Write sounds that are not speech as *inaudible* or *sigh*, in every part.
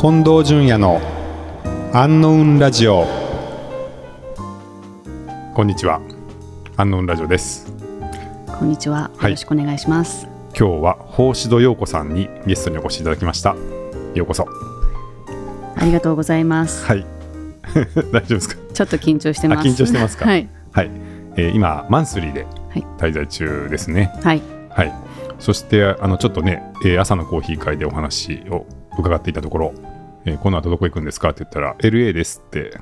近藤淳也のアンノウンラジオ。こんにちは。アンノウンラジオです。こんにちは。よろしくお願いします。今日は法師戸陽子さんにゲストにお越しいただきました。ようこそ。ありがとうございます。はい。*laughs* 大丈夫ですか？ちょっと緊張してます。あ緊張してますか？はい。はい、えー今マンスリーではい。滞在中ですね。はい。はい、そしてあのちょっとね、えー朝のコーヒー会でお話を伺っていたところ、えーこの後どこ行くんですかって言ったら LA ですって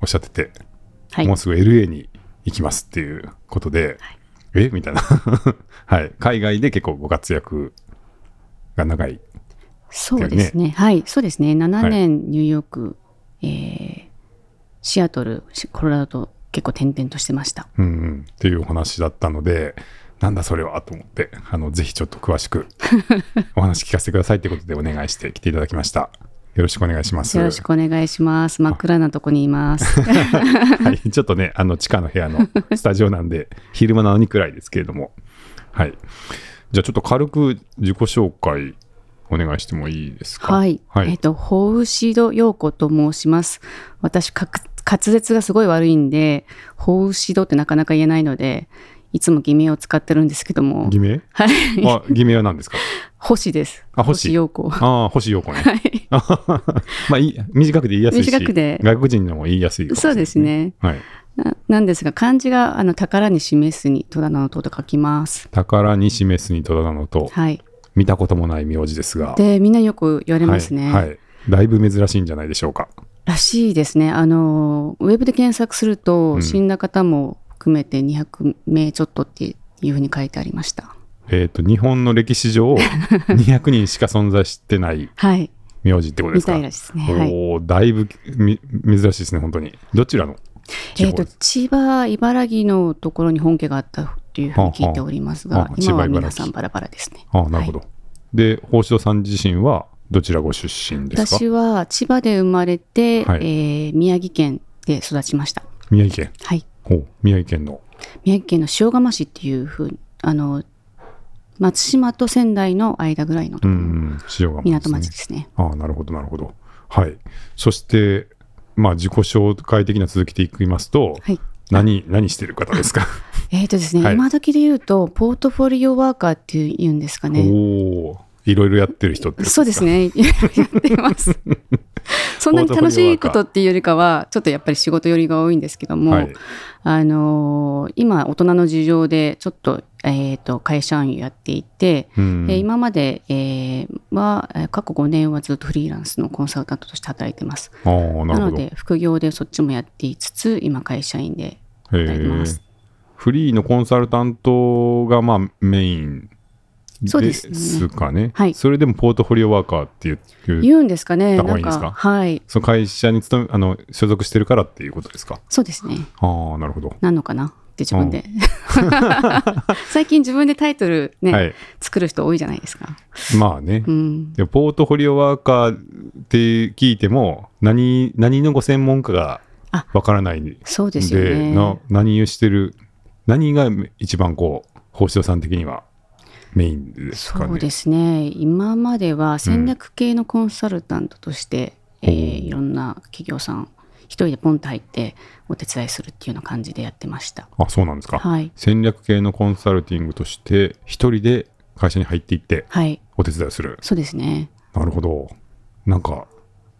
おっしゃってて、はいもう。すぐ LA に行きますっていうことで、え？みたいな、*laughs* はい、海外で結構ご活躍が長いそうですね。はい。そうですね。7年ニューヨーク、えーシアトル、シコロラドと結構転々としてました。うんうん、っていうお話だったのでなんだそれはと思ってあのぜひちょっと詳しくお話聞かせてくださいってことでお願いして来ていただきましたよろしくお願いしますよろしくお願いします。真っ暗なとこにいます。*laughs* はい、ちょっとね、あの地下の部屋の *laughs* スタジオなんで、昼間なのに暗いですけれども、はい。じゃあちょっと軽く自己紹介お願いしてもいいですか？はい。はい。えっ、と、ホウシド陽子と申します。私、かく滑舌がすごい悪いんで、ホウシドってなかなか言えないので、いつも偽名を使ってるんですけども、偽名？はい。あ、偽名は何ですか？*laughs* 星です。あ星陽子。ああ、星陽子ね。はい。*laughs* まあいい、短くて言いやすいし、短くて外国人のも言いやすいかもしれないそうです。ね。はい。ななんですが、漢字があの宝に示すに戸棚の戸と書きます。宝に示すに戸棚のと、はい。見たこともない名字ですが、で、みんなよく言われますね。はい。はい。だいぶ珍しいんじゃないでしょうか。らしいですね。あの、ウェブで検索すると、うん死んだ方も含めて200名ちょっとっていうふうに書いてありました。えっ、と、日本の歴史上、*laughs* 200人しか存在してないはい。名字ってことですか？みたいですね。はい。おーだいぶみ珍しいですね、本当に。どちらの地えっ、と千葉、茨城のところに本家があったというふうに聞いておりますが、はあはあ今は皆さんバラバラですね。ああ、なるほど。で、宝城さん自身はどちらご出身ですか？私は千葉で生まれて、はいえー宮城県で育ちました。宮城県。はい。ほう宮城県の？宮城県の塩釜市っていうふうに、あの、松島と仙台の間ぐらいのとうころ、港町ですね。ああ、なるほど、なるほど。はい。そして、まあ、自己紹介的な続きでいきますと、はい。何、何してる方ですか？*laughs* えっ、とですね、はい今時で言うと、ポートフォリオワーカーっていうんですかね。おおいろいろやってる人ってそうですね。*laughs* やってます。*laughs* そんなに楽しいことっていうよりかは、ちょっとやっぱり仕事寄りが多いんですけども、はい。あのー今、大人の事情で、ちょっと、えっ、と、会社員をやっていて、うんえー今まで、えーは、えー過去5年はずっとフリーランスのコンサルタントとして働いてます。な。なので、副業でそっちもやっていつつ、今、会社員で働いてます。フリーのコンサルタントがまあメインそうでですねすかね。はいそれでもポートフォリオワーカーっていう、言うんですかねた方がないんいんですか？か、はい。その会社に勤めあの所属してるからっていうことですか？そうですね。ああ、なるほど。なんのかなって自分で。*laughs* 最近自分でタイトルね、はい。作る人多いじゃないですか。まあね。うん。でもポートフォリオワーカーって聞いても何何のご専門家があわからないんでそうですよね。な何をしてる何が一番こう宝城さん的にはメインですかね。そうですね。今までは戦略系のコンサルタントとして、えーいろんな企業さん、一人でポンと入ってお手伝いするっていうような感じでやってました。あそうなんですか。はい。戦略系のコンサルティングとして一人で会社に入っていってはい。お手伝いをするそうですね。なるほどなんか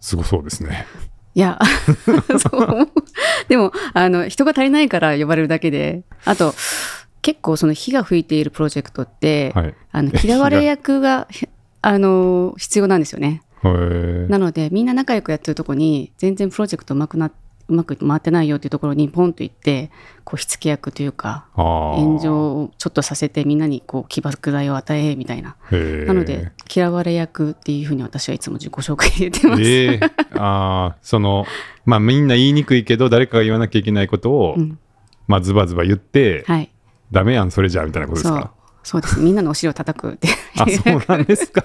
すごそうですねいや、*laughs* そう。*laughs* でも、あの、人が足りないから呼ばれるだけで、あと、結構その火が吹いているプロジェクトって、はいあの嫌われ役が、*laughs* あの、必要なんですよね。なので、みんな仲良くやってるとこに、全然プロジェクトうまくな、うまく回ってないよっていうところにポンと行って、こう、火付け役というか、炎上をちょっとさせてみんなにこう起爆剤を与えみたいな。なので、嫌われ役っていうふうに私はいつも自己紹介で言ってます。ええああそのまあみんな言いにくいけど誰かが言わなきゃいけないことを、うんまあズバズバ言って、はい。ダメやんそれじゃみたいなことですそうか。そうです。みんなのお尻を叩くって。あそうなんですか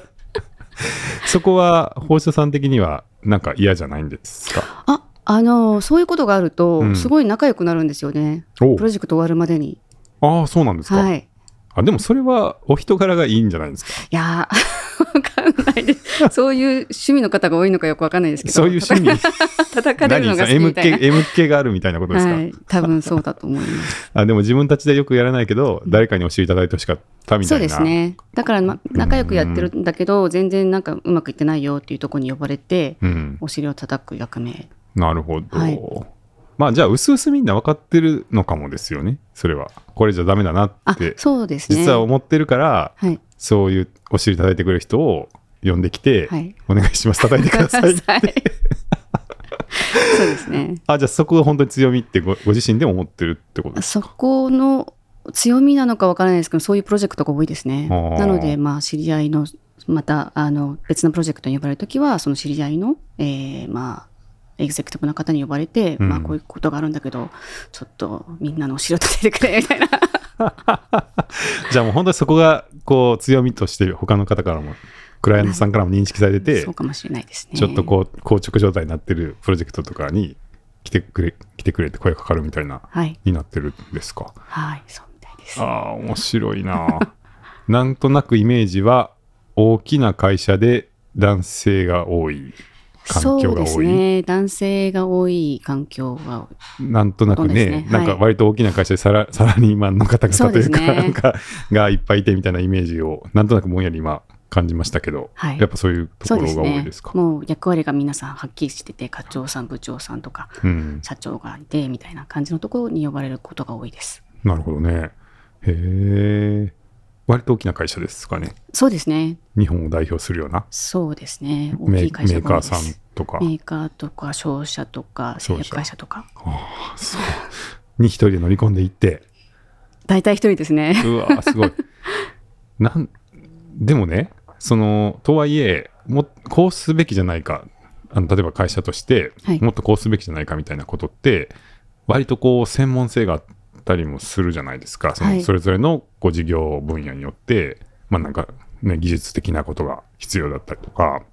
*laughs* そこは放射さん的にはなんか嫌じゃないんですか？あ、あの、そういうことがあると、うんすごい仲良くなるんですよね。おプロジェクト終わるまでに。ああそうなんですか、はい。あでもそれはお人柄がいいんじゃないですか？いやー、わかんないです。そういう趣味の方が多いのかよくわかんないですけどそういう趣味？*laughs* 叩かれるのが好き何みたいな。M があるみたいなことですか、はい。多分そうだと思います。*laughs* あでも自分たちでよくやらないけど誰かに教えていただいてほしかったみたそいうなですね。だから、ま、仲良くやってるんだけど全然なんかうまくいってないよっていうところに呼ばれてうん。お尻を叩く役目。なるほど、はいまあじゃあ薄々みんな分かってるのかもですよね。それは。これじゃダメだなあってそうですね。実は思ってるから、はい。そういうお尻叩いてくれる人を呼んできて、はい。お願いします。叩いてください *laughs* そうですね。*laughs* あじゃあそこが本当に強みってごご自身でも思ってるってことですそかこの強みなのかわからないですけどそういうプロジェクトが多いですね。なのでまあ知り合いのまたあの別のプロジェクトに呼ばれるときはその知り合いの、えーまあエグゼクティブな方に呼ばれて、うん。まあこういうことがあるんだけどちょっとみんなの後ろ立ててくれみたいな。*laughs* じゃあもう本当にそこがこう強みとして他の方からもクライアントさんからも認識されてて、そうかもしれないですね。ちょっとこう硬直状態になってるプロジェクトとかに来てくれ来てくれって声かかるみたいなはい。になってるんですか？はいそうみたいです。ああ面白いな。なんとなくイメージは大きな会社で男性が多い環境そうですが多い、ね。男性が多い環境が。なんとなくねね。なんか割と大きな会社でサラサラリーマンの方々というかね。なんかがいっぱいいてみたいなイメージをなんとなくぼんやり今感じましたけど、はい。やっぱそういうところが多いですか？もう役割が皆さんはっきりしてて課長さん部長さんとかうん、社長がいてみたいな感じのところに呼ばれることが多いです。なるほどね。へえ割と大きな会社ですかね。そうですね。日本を代表するような。そうですね。大メーきい会社メーカーさんとか。メーカーとか商社とか製薬会社とか。ああそう。に一人で乗り込んでいって。大体一人ですね。うわすごい。なんでもねそのとはいえもこうすべきじゃないか。あの例えば会社として、はい。もっとこうすべきじゃないかみたいなことって割とこう専門性があったりもするじゃないですか。そのはい。それぞれのこう事業分野によって、まあなんかね、技術的なことが必要だったりとか、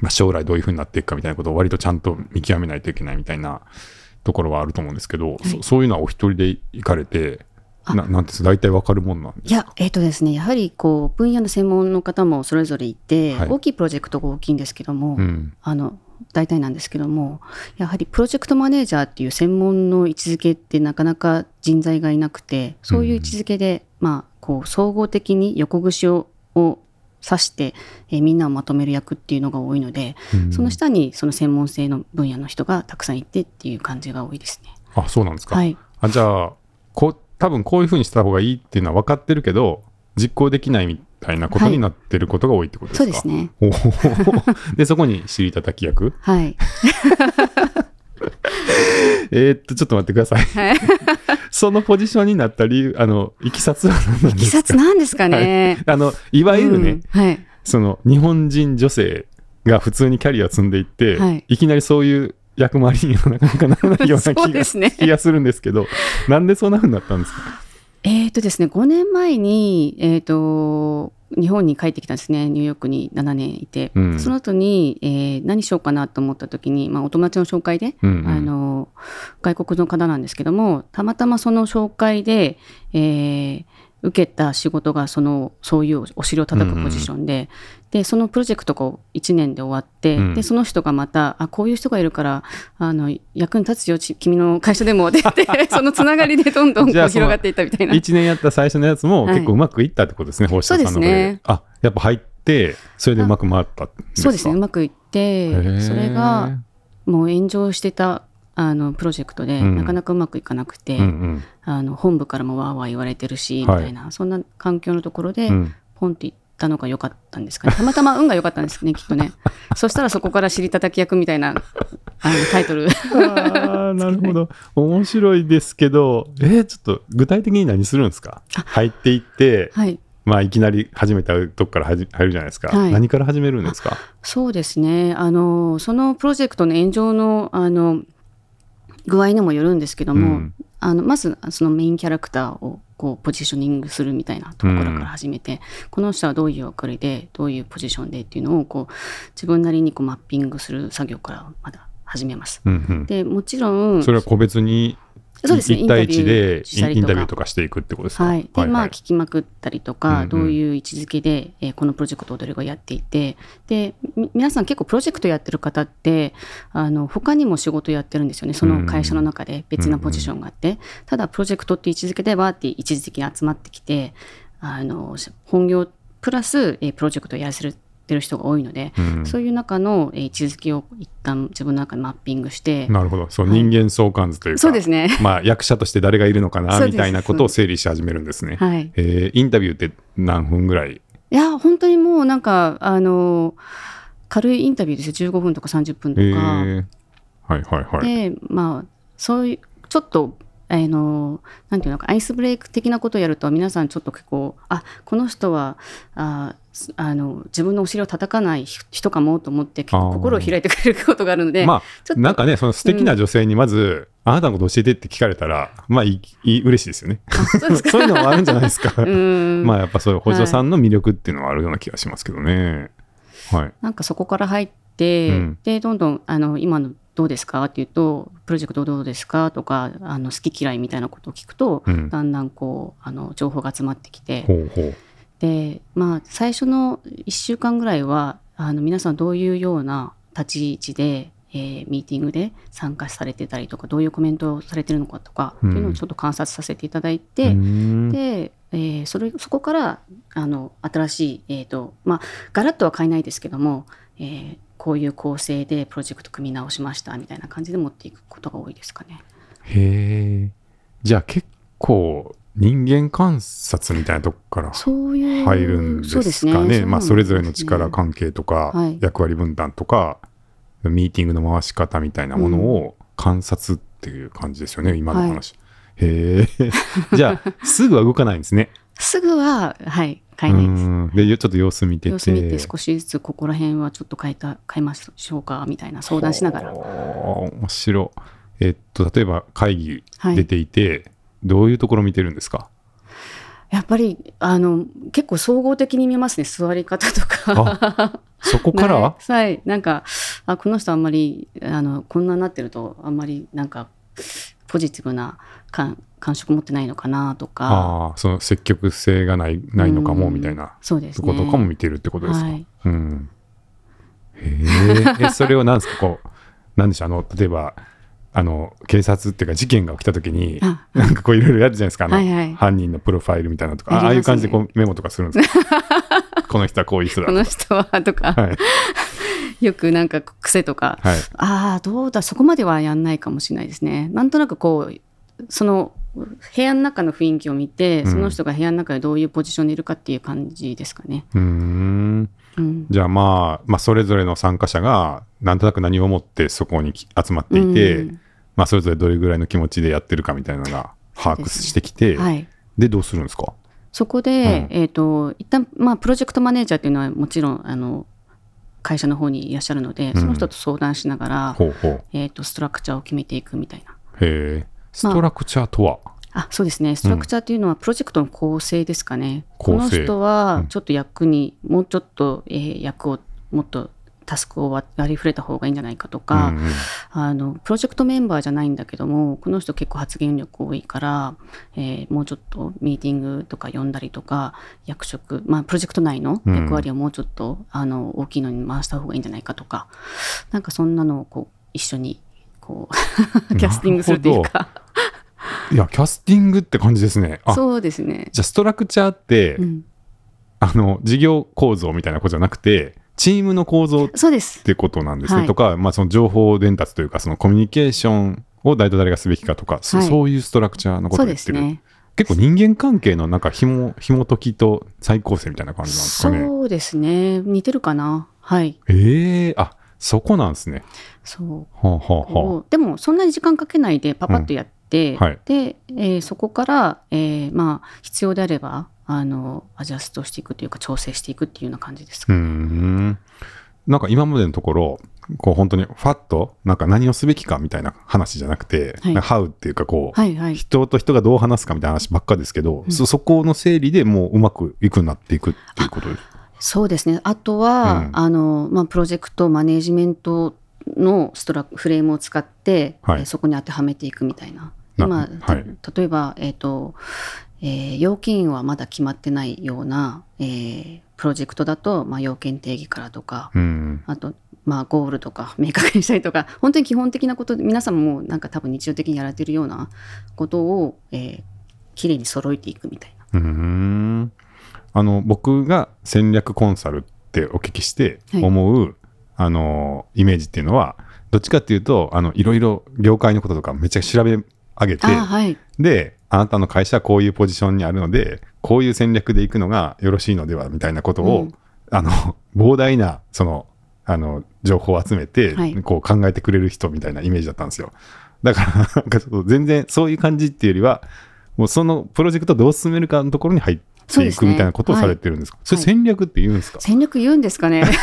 まあ、将来どういうふうになっていくかみたいなことを割とちゃんと見極めないといけないみたいなところはあると思うんですけど、そそういうのはお一人で行かれてあ。ななんですか大体わかるもんなんですか？いや、えっ、とですね、やはりこう分野の専門の方もそれぞれいて、はい。大きいプロジェクトが大きいんですけども、うん。あの大体なんですけども、やはりプロジェクトマネージャーっていう専門の位置づけってなかなか人材がいなくて、そういう位置づけで、まあこう総合的に横串をを指して、えーみんなをまとめる役っていうのが多いので、うんその下にその専門性の分野の人がたくさんいてっていう感じが多いですね。あそうなんですか、はい。あじゃあこう多分こういうふうにした方がいいっていうのは分かってるけど実行できないみたいなことになってることが多いってことですか、そうですね。でそこに尻叩き役？はい。*laughs* えーっとちょっと待ってくださいはい。そのポジションになった理由あのいきさつは何なんいきですか？さつなんですかね。あのいわゆるね、うんはい。その日本人女性が普通にキャリアを積んでいって、はいい、きなりそういう役回りにはなかなかならないような気がですね気がするんですけどなんでそんなふうになったんですか？えーとですね、5年前に、えー、と日本に帰ってきたんですね、ニューヨークに7年いて、うん。その後に、えー何しようかなと思った時に、まあ、お友達の紹介で、うんうん。あの外国の方なんですけども、たまたまその紹介で、えー受けた仕事がそのそういうお尻を叩くポジションで,、でそのプロジェクトが1年で終わって、うん。でその人がまたあこういう人がいるからあの役に立つよち君の会社でもって *laughs* そのつながりでどんどん広がっていったみたいな。1年やった最初のやつもはい結構うまくいったってことですね、星田さんのうですね。あやっぱ入ってそれでうまく回ったそうですねうまくいってそれがもう炎上してたあのプロジェクトで、うん。なかなかうまくいかなくて、うんうん。あの本部からもわーわー言われてるし、はい。みたいなそんな環境のところで、うん。ポンっていったのが良かったんですかね。たまたま運が良かったんですね *laughs* きっとね。そしたらそこから尻叩き役みたいなあのタイトル。ああなるほど。面白いですけどえーちょっと具体的に何するんですか？入っていってはい。まあいきなり始めたとこから入るじゃないですか、はい。何から始めるんですか？そうですね。あのそのプロジェクトの炎上のあの具合にもよるんですけども、うんあのまずそのメインキャラクターをこうポジショニングするみたいなところから始めて、この人はどういう役割でどういうポジションでっていうのをこう自分なりにこうマッピングする作業からまだ始めます。うんうんでもちろんそれは個別にそうですね。1対1でインタビューとか。インタビューとかしていくってことですか？はい、で、まあ聞きまくったりとか、うんうん。どういう位置づけで、えーこのプロジェクトをどれぐらいやっていてでみ皆さん結構プロジェクトやってる方ってあの他にも仕事やってるんですよね。その会社の中で別なポジションがあって、ただプロジェクトっていう位置づけではって一時的に集まってきてあの本業プラス、えープロジェクトをやらせるてる人が多いので、うん。そういう中の、えー位置づけを一旦自分の中でマッピングして、なるほど。そう、はい。人間相関図というかそうですね。*laughs* まあ、役者として誰がいるのかなみたいなことを整理し始めるんですね。はい、えーインタビューって何分ぐらい？いや本当にもうなんかあの軽いインタビューですよ。15分とか30分とえか、ー。はいはいはい。でまあそういうちょっとあのなんていうのかアイスブレイク的なことをやると皆さんちょっと結構あこの人はあすあの自分のお尻を叩かない人かもと思って心を開いてくれることがあるので、まあ、なんかね、その素敵な女性にまず、あなたのこと教えてって聞かれたら、まあいい、いい嬉しいですよね。*laughs* そういうのもあるんじゃないですか。*laughs* まあ、やっぱそういう補助さんの魅力っていうのはあるような気がしますけどね。はい。なんかそこから入って、うんでどんどんあの今のどうですかっていうとプロジェクトどうですか？とかあの好き嫌いみたいなことを聞くと、うんだんだんこうあの情報が集まってきてほうほう。でまあ最初の1週間ぐらいはあの皆さんどういうような立ち位置で、えーミーティングで参加されてたりとかどういうコメントをされてるのかとか、うんっていうのをちょっと観察させていただいて、んで、えーそれそこからあの新しい、えーとまあ、ガラッとは変えないですけども、えーこういう構成でプロジェクト組み直しましたみたいな感じで持っていくことが多いですかね。へえ。じゃあ結構、人間観察みたいなとこから入るんですかね。まあ、それぞれの力関係とか、はい役割分担とか、ミーティングの回し方みたいなものを観察っていう感じですよね、今の話。へえ。*laughs* じゃあ、すぐは動かないんですね。すぐは、はい、変えないです。うんで、よちょっと様子見てて。様子見て少しずつここら辺はちょっと変えた変えましょうかみたいな相談しながら。面白い。えっと、例えば会議はい出ていて、どういうところ見てるんですか？やっぱりあの結構総合的に見ますね座り方とか。そこから、*laughs* ねはい、なんかあこの人あんまりあのこんなになってるとあんまりなんかポジティブな感感触持ってないのかなとか。ああ、その積極性がないないのかもうん。みたいな。そうですね。とことかも見てるってことですか？はい。うん。へえ。え、それをなんですか、こう、なんでしょう、あの、例えば、あの、警察っていうか事件が起きたときに、あなんかこういろいろやるじゃないですか、はいはい。犯人のプロファイルみたいなのとか、あああいう感じでこうメモとかするんですか。*laughs* この人はこういう人だこ。の人はとか、はい。*laughs* よくなんか癖とか、はい。ああどうだそこまではやんないかもしれないですね。なんとなくこうその部屋の中の雰囲気を見て、うん。その人が部屋の中でどういうポジションにいるかっていう感じですかね。うーん。うん。じゃあまあ、まあ、それぞれの参加者が、なんとなく何を思ってそこにき集まっていて、うんまあ、それぞれどれぐらいの気持ちでやってるかみたいなのが把握してきて、はい、で、どうするんですか？そこで、うん。えー、と一旦まあプロジェクトマネージャーっていうのはもちろんあの会社の方にいらっしゃるので、うん。その人と相談しながら、ほうほう。えー、とストラクチャーを決めていくみたいな。へえ。ストラクチャーとは、あそうですね。ストラクチャーっていうのはプロジェクトの構成ですかね。構成。この人うんはちょっと役に、もうちょっと、えー役をもっとタスクを割り振れた方がいいんじゃないかとか、うんうんあのプロジェクトメンバーじゃないんだけどもこの人結構発言力多いから、えーもうちょっとミーティングとか呼んだりとか役職、まあ、プロジェクト内の役割をもうちょっと、あの大きいのに回した方がいいんじゃないかとかなんかそんなのをこう一緒にこう *laughs* *laughs* キャスティングするというかいや、キャスティングって感じですね。あ、そうですね。じゃあストラクチャーって、うん、あの、事業構造みたいなことじゃなくて、チームの構造っ。てことなんですね。はいとか、まあ、その情報伝達というか、そのコミュニケーションを誰と誰がすべきかとか、そはいそういうストラクチャーのことそうを言ってる。ですね。結構人間関係のなんか紐、紐解きと再構成みたいな感じなんですかね。そうですね。似てるかな。はい。ええあ、そこなんですね。そう。はあ、はあでもそんなに時間かけないでパパッとやって、うんはいで、えーそこから、えーまあ、必要であればあのアジャストしていくというか調整していくっていうような感じですか、ん。なんか今までのところ、こう本当にファッと、なんか何をすべきかみたいな話じゃなくて、はい。なんか How っていうかこう、はいはい。人と人がどう話すかみたいな話ばっかですけど、うん。そそこの整理でもううまくいくなっていくっていうことです。そうですね。あとは、うん。あのまあ、プロジェクトマネージメントのストラフレームを使って、はい。えーそこに当てはめていくみたいな。今、なはい。た例えば、えっ、と、えー要件はまだ決まってないような、えープロジェクトだと、まあ、要件定義からとか、うん。あと、まあ、ゴールとか明確にしたりとか、本当に基本的なことで、皆さんもなんか多分日常的にやられてるようなことを、えー、きれいに揃えていくみたいな。うーんあの僕が戦略コンサルってお聞きしてはい思う、あのイメージっていうのはどっちかっていうとあのいろいろ業界のこととかめっちゃ調べ上げてはい。であなたの会社はこういうポジションにあるのでこういう戦略でいくのがよろしいのではみたいなことを、うん。あの膨大なそのあの情報を集めて、はい。こう考えてくれる人みたいなイメージだったんですよ。だからなんかちょっと全然そういう感じっていうよりはもうそのプロジェクトをどう進めるかのところに入っていくみたいなことをされてるんですか？そ,、はい。れ戦略って言うんですか、戦略言うんですかね？*laughs*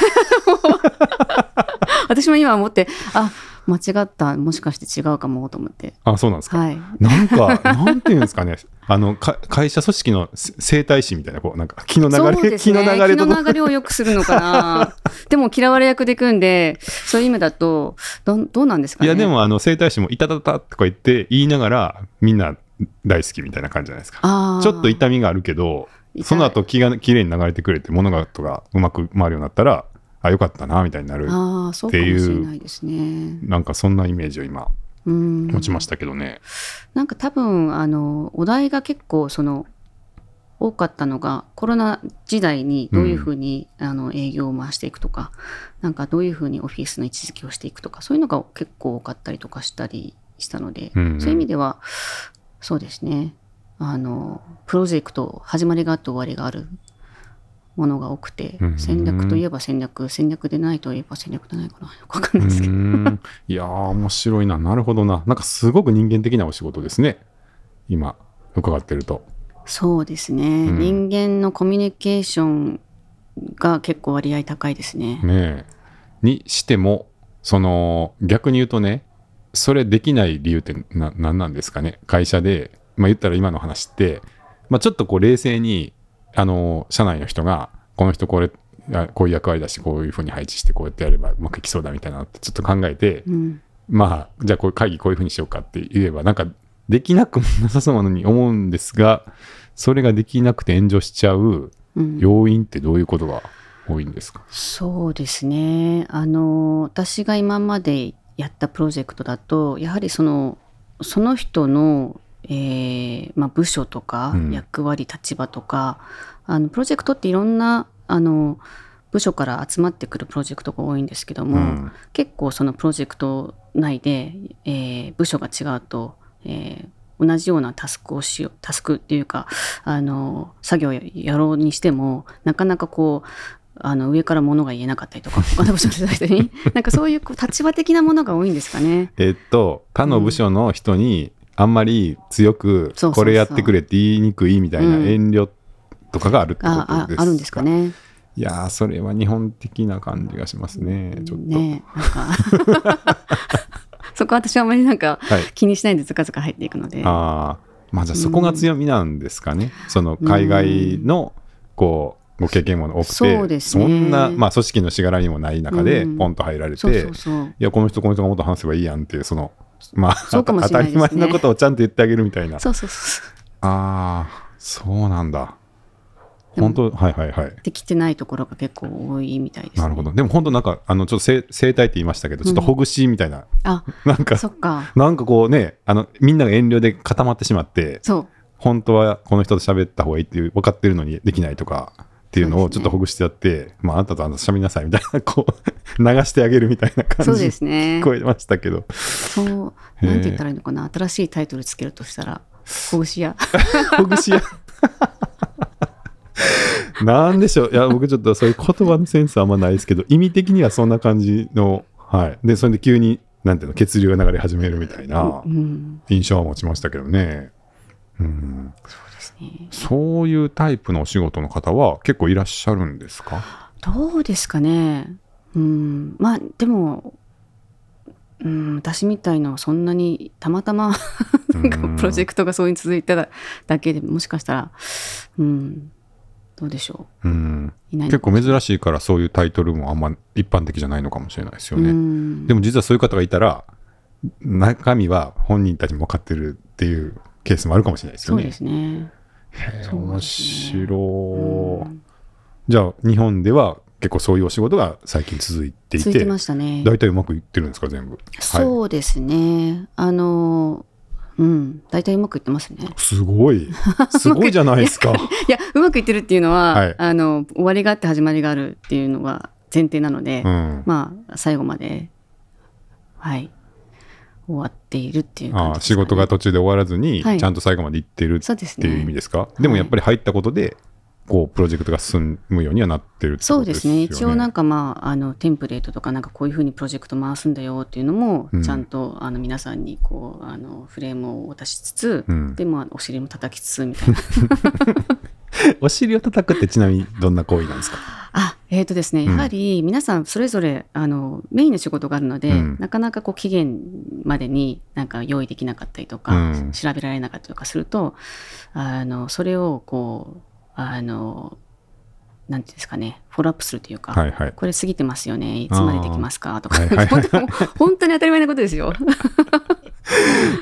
*laughs* 私も今思って、あ、間違った。もしかして違うかもと思って。あそうなんですか、はい。なんかなんていうんですかね *laughs* あのか会社組織のせ生態師みたいなこうなんか気の流れ、*laughs* ね。気の流れ *laughs* と気の流れを良くするのかな。でも嫌われ役でいくんで、そういう意味だと、どんどうなんですかね。いやでもあの整体師も「いたたた」とか言って言いながらみんな大好きみたいな感じじゃないですかちょっと痛みがあるけどその後気がきれいに流れてくれて物事がうまく回るようになったらあよかったなみたいになるああ、そうかもしれないですね。なんかそんなイメージを今うん。持ちましたけどね、なんか多分あのお題が結構その多かったのがコロナ時代にどういうふうに、あの営業を回していくとかなんかどういうふうにオフィスの位置づけをしていくとかそういうのが結構多かったりとかしたりしたので、うんうんそういう意味ではそうですねあのプロジェクト始まりがあって終わりがあるものが多くて、戦略といえば戦略戦略でないといえば戦略じゃないかな。よくわかんうないですけど。いやー面白いな。なるほどな。なんかすごく人間的なお仕事ですね。今伺ってると。そうですね、うん。人間のコミュニケーションが結構割合高いですね。ねえ。にしてもその逆に言うとねそれできない理由ってな何なんですかね。会社で、まあ、言ったら今の話って、まあ、ちょっとこう冷静にあの社内の人がこの人これあこういう役割だしこういうふうに配置してこうやってやればうまくいきそうだみたいなのってちょっと考えて、うん、まあじゃあこう会議こういうふうにしようかって言えばなんかできなくもなさそうなのに思うんですがそれができなくて炎上しちゃううん、要因ってどういうことが多いんですか、そうですね。あの私が今までやったプロジェクトだとやはりそのその人の、えーまあ、部署とかうん役割、立場とかあのプロジェクトっていろんなあの部署から集まってくるプロジェクトが多いんですけども、うん結構そのプロジェクト内で、えー部署が違うと、えー同じようなタスクをしようタスクっていうかあの作業をやろうにしてもなかなかこうあの上から物が言えなかったりとか *laughs* 他の部署の人になんかそういうこう立場的なものが多いんですかね。えっと他の部署の人にあんまり強くそうそうそう。これやってくれって言いにくいみたいなうん。遠慮とかがあるってことですか、あああるんですかね。いやーそれは日本的な感じがしますねちょっと、ね *laughs* そこは私はあまりなんかはい。気にしないでずかずか入っていくので。ああまあじゃあそこが強みなんですかね、その海外のこうご経験も多くてね。んな、まあ、組織のしがらみもない中でうん。ポンと入られて、そうそうそう。いやこの人この人がもっと話せばいいやんっていうそのまあそうかもしれないですね。当たり前のことをちゃんと言ってあげるみたいな。そうそうそうああそうなんだ。本当はいはいはい。できてないところが結構多いみたいです、ね。なるほど。でも本当なんかあのちょっと生生態って言いましたけどちょっとほぐしみたいな、あなんかそっか。なんかこうねあのみんなが遠慮で固まってしまってそう。本当はこの人と喋った方がいいっていう分かってるのにできないとかっていうのをちょっとほぐしてやって、まああなたとあなた喋りなさいみたいなこう流してあげるみたいな感そうじにですね。聞こえましたけど。そうなんて言ったらいいのかな。新しいタイトルつけるとしたらほぐし屋ほぐし屋なんでしょう。いや僕ちょっとそういう言葉のセンスあんまないですけど意味的にはそんな感じのはい。でそれで急になんていうの血流が流れ始めるみたいなうん。印象は持ちましたけどね、うん、ね。そういうタイプのお仕事の方は結構いらっしゃるんですか？どうですかね。うん。まあでもうん私みたいのはそんなにたまたま *laughs* なんかうん。プロジェクトがそうに続いただけでもしかしたらうん。どうでしょう。ん。ういないの結構珍しいからそういうタイトルもあんま一般的じゃないのかもしれないですよね。うん。でも実はそういう方がいたら中身は本人たちも分かってるっていうケースもあるかもしれないですよね。そうですね。面白い、うんじゃあ日本では結構そういうお仕事が最近続いていて続いてましたね。大体うまくいってるんですか全部？はい、そうですね。あの、うん、大体うまくいってますね。すごいすごいじゃないですか。*laughs* いや、うまくいってるっていうのは、はいあの、終わりがあって始まりがあるっていうのが前提なので、うん、まあ、最後まで、はい、終わっているっていう感あ仕事が途中で終わらずに、はいちゃんと最後まで行ってるっていう意味ね。ですか、でもやっぱり入ったことでこうプロジェクトが進むようにはなってるってことですよね。そうですね。一応なんかまあ、あの、テンプレートとかなんかこういうふうにプロジェクト回すんだよっていうのもうん、ちゃんと、あの、皆さんにこう、あの、フレームを渡しつつ、うんで、まあ、お尻も叩きつつみたいな。*laughs* お尻を叩くってちなみにどんな行為なんですか？あ、えーとですね、うん。やはり皆さんそれぞれあのメインの仕事があるので、うん。なかなかこう期限までになんか用意できなかったりとか、うん。調べられなかったりとかするとあのそれをこうあのなんていうんですかねフォローアップするというか、はいはい。これ過ぎてますよねいつまでできますかとか、本当に当たり前なことですよ。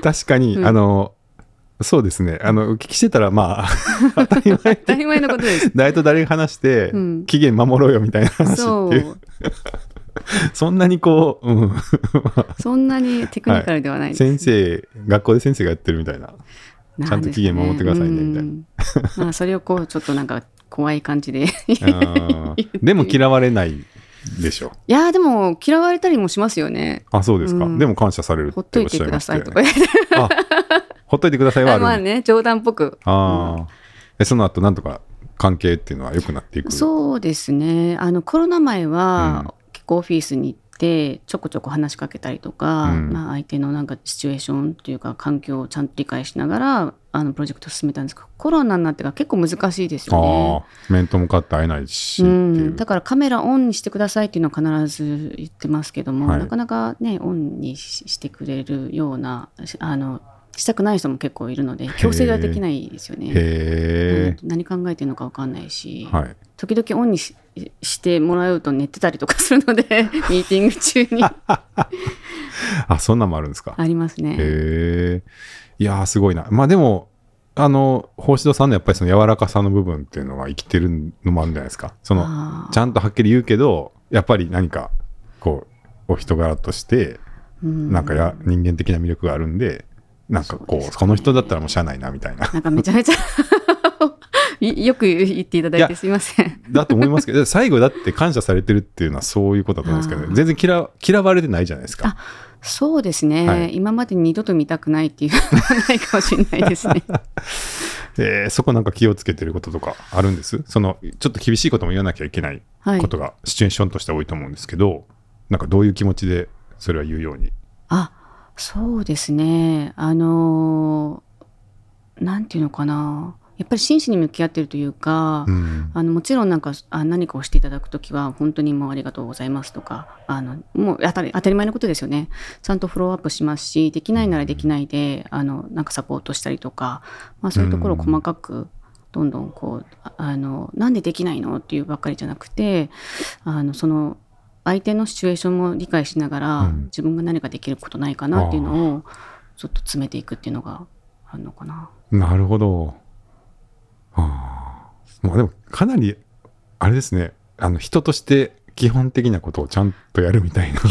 確かに、うん。あのそうですね。あのお聞きしてたらまあ *laughs* 当たり前当たり前のことです。誰と誰が話して、うん期限守ろうよみたいな話ってそいう。*laughs* そんなにこう、うん、*laughs* そんなにテクニカルではないです、先生学校で先生がやってるみたいな。なちゃんと期限守ってくださいねみたいな。うん。まあそれをこうちょっとなんか怖い感じででも嫌われないでしょ。いやーでも嫌われたりもしますよね。あそうですか、うん。でも感謝されるってほっといてくださいとか言って。あほっといてくださいはある。まあね冗談っぽく。あーえその後なんとか関係っていうのは良くなっていく？そうですね。あのコロナ前は、結構オフィスに行ってちょこちょこ話しかけたりとか、うん。まあ相手のなんかシチュエーションというか環境をちゃんと理解しながらあのプロジェクトを進めたんですけど、コロナになってから結構難しいですよね。ああ。面と向かって会えないしう。ん、だからカメラオンにしてくださいっていうのは必ず言ってますけども、はい。なかなかねオンにししてくれるようなしあのしたくない人も結構いるので強制ができないですよね。へ何考えてるのか分かんないし、え、はい、時々オンにししてもらうと寝てたりとかするので *laughs* ミーティング中に。*laughs* あそんなんもあるんですか？ありますね。へえいやーすごいな。まあでもあの法師堂さんのやっぱりその柔らかさの部分っていうのは生きてるのもあるんじゃないですか？そのちゃんとはっきり言うけどやっぱり何かこうお人柄としてうん。なんかや人間的な魅力があるんでなんかこうこの人だったらもうしゃあないなみたいななんかめちゃめちゃ *laughs* いよく言っていただいてすいません。だと思いますけど最後だって感謝されてるっていうのはそういうことだと思うんですけど、全然嫌嫌われてないじゃないですか。そうですね、はい今まで二度と見たくないっていうのは *laughs* ないかもしれないですね。*laughs* えーそこなんか気をつけてることとかあるんです？そのちょっと厳しいことも言わなきゃいけないはいことがシチュエーションとして多いと思うんですけど、なんかどういう気持ちでそれは言うように？あそうですね。あのーなんていうのかな。やっぱり真摯に向き合ってるというか、うん。あのもちろんなんかあ何かをしていただくときは本当にもうありがとうございますとかあのもう当たり当たり前のことですよね。ちゃんとフォローアップしますしできないならできないであのなんかサポートしたりとか、まあ、そういうところを細かくどんどんこうああのなんでできないのっていうばっかりじゃなくてあのその相手のシチュエーションも理解しながら、うん自分が何かできることないかなっていうのをちょっと詰めていくっていうのがあるのかな。なるほど。ああ。まあでもかなりあれですねあの人として基本的なことをちゃんとやるみたいな。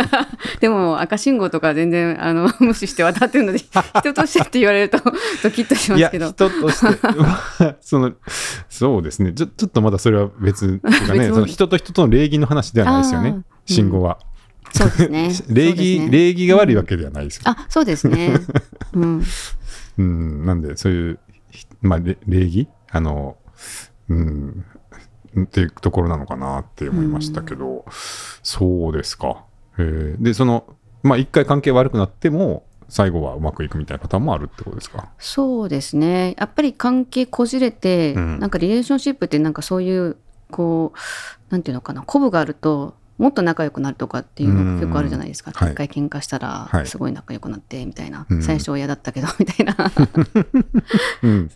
*laughs* でも赤信号とか全然あの *laughs* 無視して渡ってるので *laughs* 人としてって言われるとドキッとしますけど。人として。まあそのそうですね。ちょちょっとまだそれは別っていうかねその人と人との礼儀の話ではないですよね。信号は。そうですね。礼儀、ね。礼儀が悪いわけではないですよ。あそうですね。うん。うん、なんで、そういう、ひまあ、れ礼儀？あの、うん、っていうところなのかなって思いましたけど、そうですか。えーで、その、まあ、一回関係悪くなっても、最後はうまくいくみたいなパターンもあるってことですか？そうですねやっぱり関係こじれて、うんなんかリレーションシップってなんかそういうこうなんていうのかな鼓舞があるともっと仲良くなるとかっていうのが結構あるじゃないですか。一回喧嘩したらはいすごい仲良くなってみたいな、うん最初は嫌だったけどみたいな。うん。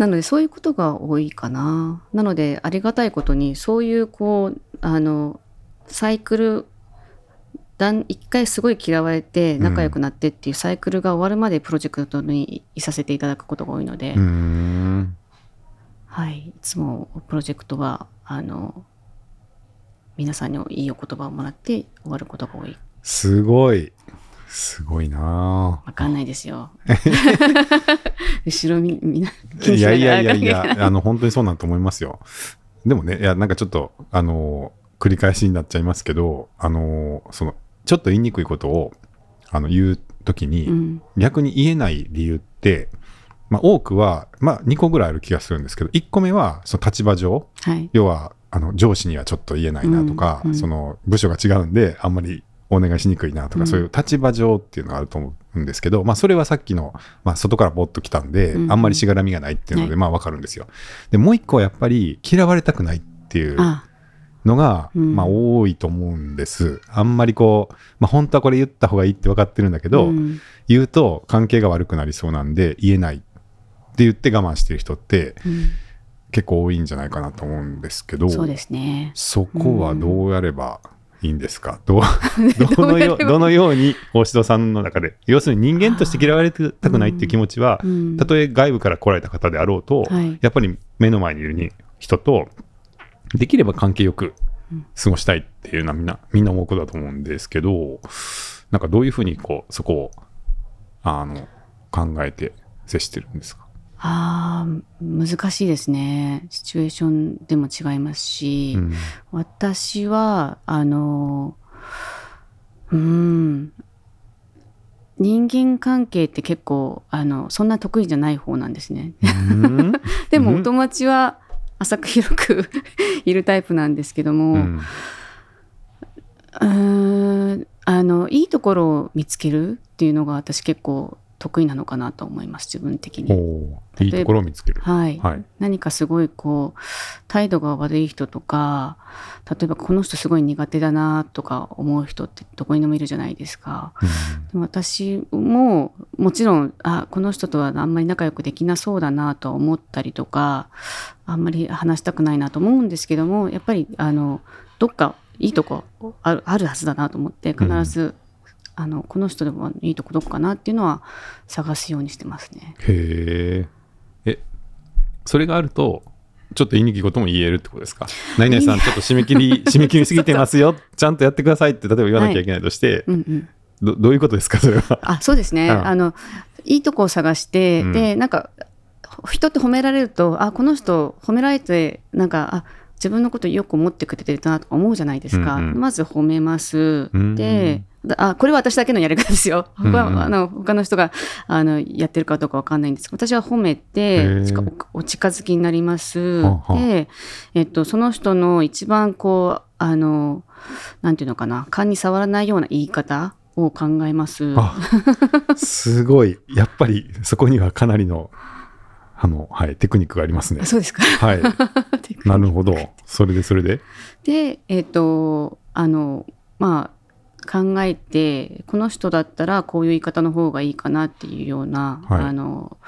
なのでそういうことが多いかな。なのでありがたいことにそういうこうあのサイクルだん一回すごい嫌われて仲良くなってっていうサイクルが終わるまでプロジェクトにいさせていただくことが多いので。はい、いつもプロジェクトはあの皆さんにいいお言葉をもらって終わることが多いすごい。すごいな。わかんないですよ。*laughs* 後ろみみんなぁ気にしないやいやいやいがらや、あの、本当にそうなんと思いますよ。でもね、いや、なんかちょっと、あの、繰り返しになっちゃいますけど、あの、その、ちょっと言いにくいことを、あの、言うときに、うん。逆に言えない理由って、まあ、多くは、まあ、2個ぐらいある気がするんですけど、1個目は、その立場上、はい。要は、あの、上司にはちょっと言えないなとか、うんうん。その、部署が違うんで、あんまりお願いしにくいなとか、うん。そういう立場上っていうのがあると思うんですけど、まあ、それはさっきの、まあ、外からぼっと来たんで、うん。うんあんまりしがらみがないっていうので、はいまあ、わかるんですよ。で、もう1個はやっぱり、嫌われたくないっていうあ。のが、うん。まあ、多いと思うんです。あんまりこう、まあ、本当はこれ言った方がいいって分かってるんだけど、うん。言うと関係が悪くなりそうなんで言えないって言って我慢してる人ってうん。結構多いんじゃないかなと思うんですけどそうですね。そこはどうやればいいんですか、どう *laughs* どどのよどのように大城さんの中で要するに人間として嫌われたくないっていう気持ちはうん。たとえ外部から来られた方であろうと、はい。やっぱり目の前にいるに人とできれば関係よく過ごしたいっていうのはみんなみんな思うことだと思うんですけどなんかどういうふうにこうそこをあの考えて接してるんですか？あー難しいですね。シチュエーションでも違いますし、うん。私はあのうん。人間関係って結構あのそんな得意じゃない方なんですね。*laughs* でもお友達は浅く広く *laughs* いるタイプなんですけども、うんあのいいところを見つけるっていうのが私結構得意なのかなと思います自分的に。いいところを見つける。はい、はい何かすごいこう態度が悪い人とか例えばこの人すごい苦手だなとか思う人ってどこにでもいるじゃないですか。でも私ももちろんあこの人とはあんまり仲良くできなそうだなとは思ったりとかあんまり話したくないなと思うんですけどもやっぱりあのどっかいいとこあるあるはずだなと思って必ず、あのこの人でもいいとこどこかなっていうのは探すようにしてますね。へえ。え、それがあると、ちょっと言いにくいことも言えるってことですか？何々さん、ちょっと締め切り、*laughs* 締め切りすぎてますよ。ちゃんとやってくださいって、例えば言わなきゃいけないとして、うんうんどどういうことですか、それは。あそうですね、うんあのいいとこを探して、うんでなんか人って褒められるとあこの人褒められてなんかあ自分のことよく思ってくれてるなとか思うじゃないですか、うんうん。まず褒めます、うんであこれは私だけのやり方ですよ。他,、うんうん。あの他の人があのやってるかどうかわかんないんですけど私は褒めへておお近づきになります。で、えっと、その人の一番こうあのなんていうのかな。勘に触らないような言い方を考えます。あすごい。やっぱり、そこにはかなりの、あの、はい、テクニックがありますねあ。そうですか。はい。*laughs* なるほど。それで、それで？で、えっ、と、あの、まあ、考えて、この人だったらこういう言い方の方がいいかなっていうような、はいあの、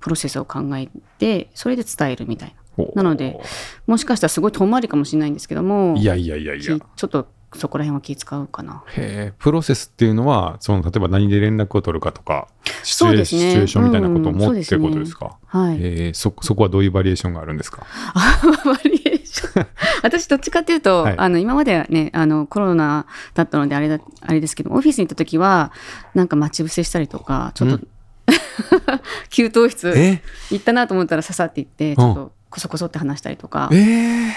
プロセスを考えて、それで伝えるみたいな。おなので、もしかしたらすごい遠回りかもしれないんですけども、いやいやいやいや。きちょっとそこら辺は気使うかな。へえ、プロセスっていうのは、その例えば何で連絡を取るかとか、シチュエ,、ね。シチュエーションみたいなことをうん持ってそうですね。ことですか？はい。えーそそこはどういうバリエーションがあるんですか？バリエーション。*laughs* 私どっちかっていうと、はい。あの今まではねあのコロナだったのであれだあれですけどオフィスに行った時はなんか待ち伏せしたりとかちょっと、う *laughs* 給湯室え？行ったなと思ったらささって行ってちょっとこそこそって話したりとか、えー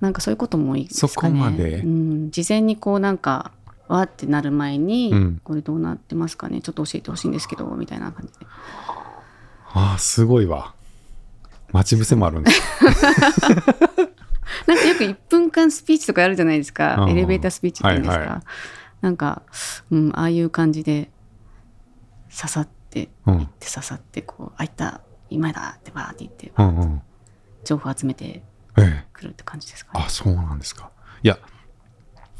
なんかそういうことも多いですかね。そこまで？うん、事前にこうなんかわーってなる前に、うん。これどうなってますかね？ちょっと教えてほしいんですけどみたいな感じで。ああ、すごいわ。待ち伏せもあるんです。*laughs* なんかよく1分間スピーチとかあるじゃないですか。うん。エレベータースピーチっていうんですか、はいはなんか、うん、ああいう感じで刺さってうん。で刺さってこう「あいった今だ」ってバーって言ってうんうん。情報集めてええくるって感じですかね。あ、そうなんですか。いや、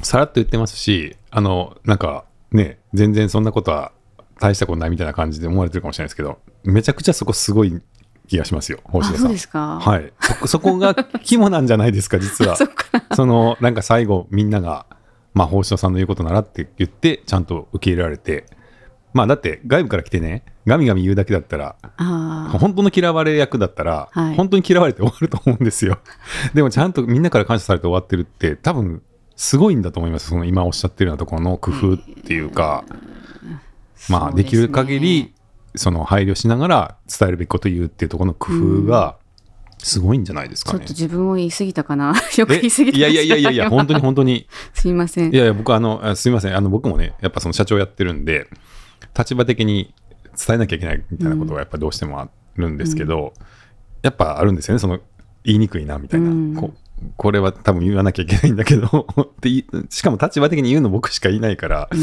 さらっと言ってますし、あの、なんかね、全然そんなことは大したことないみたいな感じで思われてるかもしれないですけど、めちゃくちゃそこすごい気がしますよ、あ星野さん。そうですか。はい。そこそこが肝なんじゃないですか、実は。*laughs* そその、なんか最後、みんながまあ、法師さんの言うことならって言って、ちゃんと受け入れられて、まあ、だって外部から来てね、ガミガミ言うだけだったら、本当の嫌われ役だったら、はい。本当に嫌われて終わると思うんですよ。*laughs* でもちゃんとみんなから感謝されて終わってるって、多分すごいんだと思います、その今おっしゃってるようなところの工夫っていうか、まあ、できる限り、その配慮しながら伝えるべきことを言うっていうところの工夫が、すごいんじゃないですかね。ちょっと。自分を言い過ぎたかな。*laughs* よく言い過ぎたいやいやいやいやいや、本当に本当に。*laughs* すいません。いやいや、僕あの、あすみません。あの、僕もね、やっぱその社長やってるんで、立場的に伝えなきゃいけないみたいなことがやっぱどうしてもあるんですけど、やっぱあるんですよね。その、言いにくいな、みたいな。うんここれは多分言わなきゃいけないんだけど *laughs* ってしかも立場的に言うの僕しかいないから、うん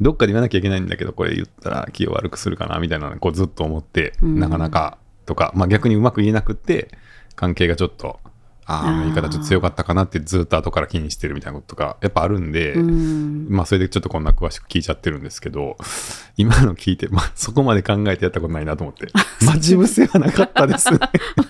どっかで言わなきゃいけないんだけど、これ言ったら気を悪くするかなみたいなのをこうずっと思って、うんなかなかとか、まあ、逆にうまく言えなくって、関係がちょっと、ああ、言い方ちょっと強かったかなってずっと後から気にしてるみたいなこととか、やっぱあるんで、うんまあ、それでちょっとこんな詳しく聞いちゃってるんですけど、*laughs* 今の聞いて、まあ、そこまで考えてやったことないなと思って、待ち伏せはなかったですね。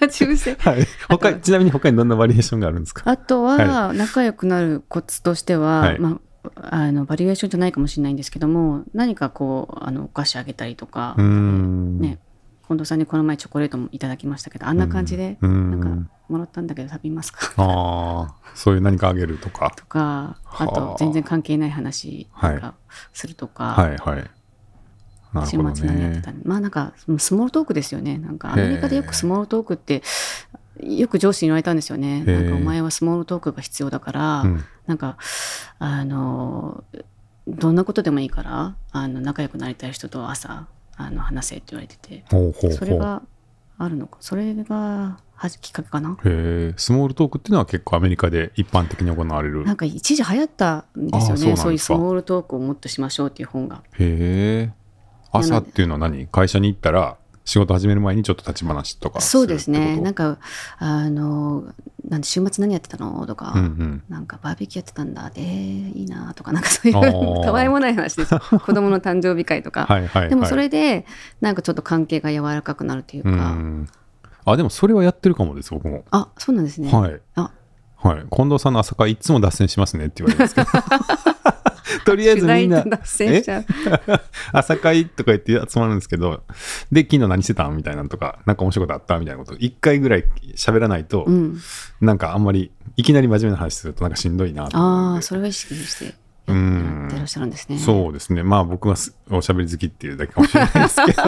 待ち伏せはい。他ちなみに他にどんなバリエーションがあるんですか？あとは仲良くなるコツとしては、はいまあ、あのバリエーションじゃないかもしれないんですけども何かこうあのお菓子あげたりとか。ね近藤さんにこの前チョコレートもいただきましたけどあんな感じで、うん。なんかもらったんだけど食べますか。ああ、そういう何かあげるとか。とかあはあ。と全然関係ない話なんかするとか、はいはい。なる週末何やってた。のまあなんかスモールトークですよね。なんかアメリカでよくスモールトークってよく上司に言われたんですよね。なんかお前はスモールトークが必要だから、うん。なんかあのどんなことでもいいからあの仲良くなりたい人と朝あの話せって言われててほうほうそれがあるのか？それがはじきっかけかな？へえ、スモールトークっていうのは結構アメリカで一般的に行われる。なんか一時流行ったんですよね。そういうスモールトークをもっとしましょうっていう本が。へえ。朝っていうのは何？会社に行ったら仕事始める前にちょっと立ち話とかそうですねなんか。かあのなんで週末何やってたの？とか、うんうん。なんかバーベキューやってたんだでいいなとかなんかそういうたわいもない話です *laughs* 子供の誕生日会とか、はいはいはい。でもそれでなんかちょっと関係が柔らかくなるといううか、ん。あ、でもそれはやってるかもです、僕も。あそうなんですね、はい。あはい。近藤さんの朝会いつも脱線しますねって言われますけど。*laughs* *laughs* とりあえずみんな *laughs* 朝会とか言って集まるんですけど、で、昨日何してたんみたいなのとか、なんか面白いことあったみたいなこと、一回ぐらい喋らないと、うん、なんかあんまり、いきなり真面目な話するとなんかしんどいなとああそれを意識してやうん。てらっしゃるんですね。そうですね。まあ僕はすおしゃべり好きっていうだけかもしれないですけど。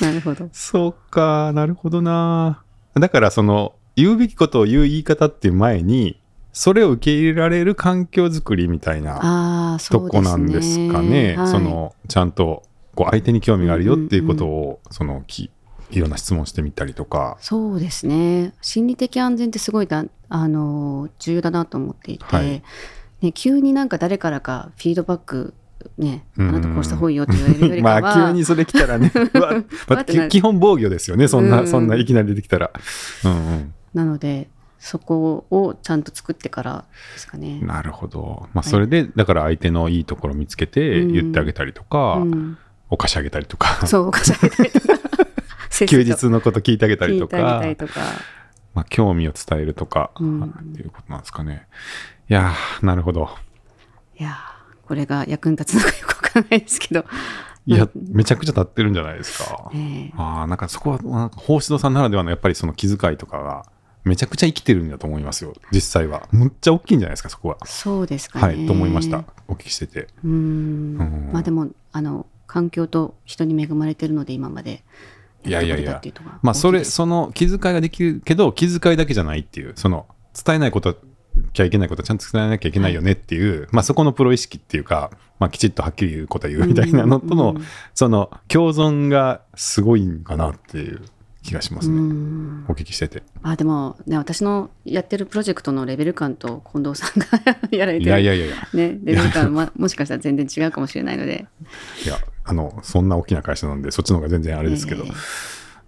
*laughs* なるほど。そうか、なるほどな。だからその、言うべきことを言う言い方っていう前に、それを受け入れられる環境づくりみたいなとこなんですかね。はい。その、ちゃんと、こう相手に興味があるよっていうことを、その、きいろんな質問してみたりとか。そうですね。心理的安全ってすごいだあの重要だなと思っていて、はい。ね、急になんか誰からかフィードバックね、あうんなたこうした方がいいよって言われるよりまあ急にそれ来たらね、*laughs* まあ基本防御ですよね。そんな、うんそんないきなり出てきたら。うん。なのでそこをちゃんと作ってからですかねうん。。なるほど。まあそれで、だから相手のいいところ見つけて言ってあげたりとか、うん、お菓子あげたりとか、そうお菓子あげたりとか *laughs* 休日のこと聞いてあげたりと聞いてあげかたりとかまあ、興味を伝えるとか、うんっていうことなんですかね。いやー、なるほど。いやーこれが役に立つのかよくわからないですけどいやま、めちゃくちゃ立ってるんじゃないですか。ええああ、なんかそこは、なんか、法師堂さんならではのやっぱりその気遣いとかが、めちゃくちゃ生きてるんだと思いますよ、実際は。むっちゃ大きいんじゃないですか、そこは。そうですかね。はい、と思いました。お聞きしてて。うん。うん。まあでもあの環境と人に恵まれてるので今まで。いやいやいや。まあ、それ、その気遣いができるけど、気遣いだけじゃないっていう、その、伝えないこときゃいけないことはちゃんと伝えなきゃいけないよねっていう、まあ、そこのプロ意識っていうか、まあ、きちっとはっきり言うことは言うみたいなのとの、その共存がすごいんかなっていう気がしますね、うん。お聞きしてて。あでもね私のやってるプロジェクトのレベル感と近藤さんが *laughs* やられてるいやいやいやいや、ね、レベル感はもしかしたら全然違うかもしれないので。いや、あの、そんな大きな会社なんで、そっちの方が全然あれですけど、ええ。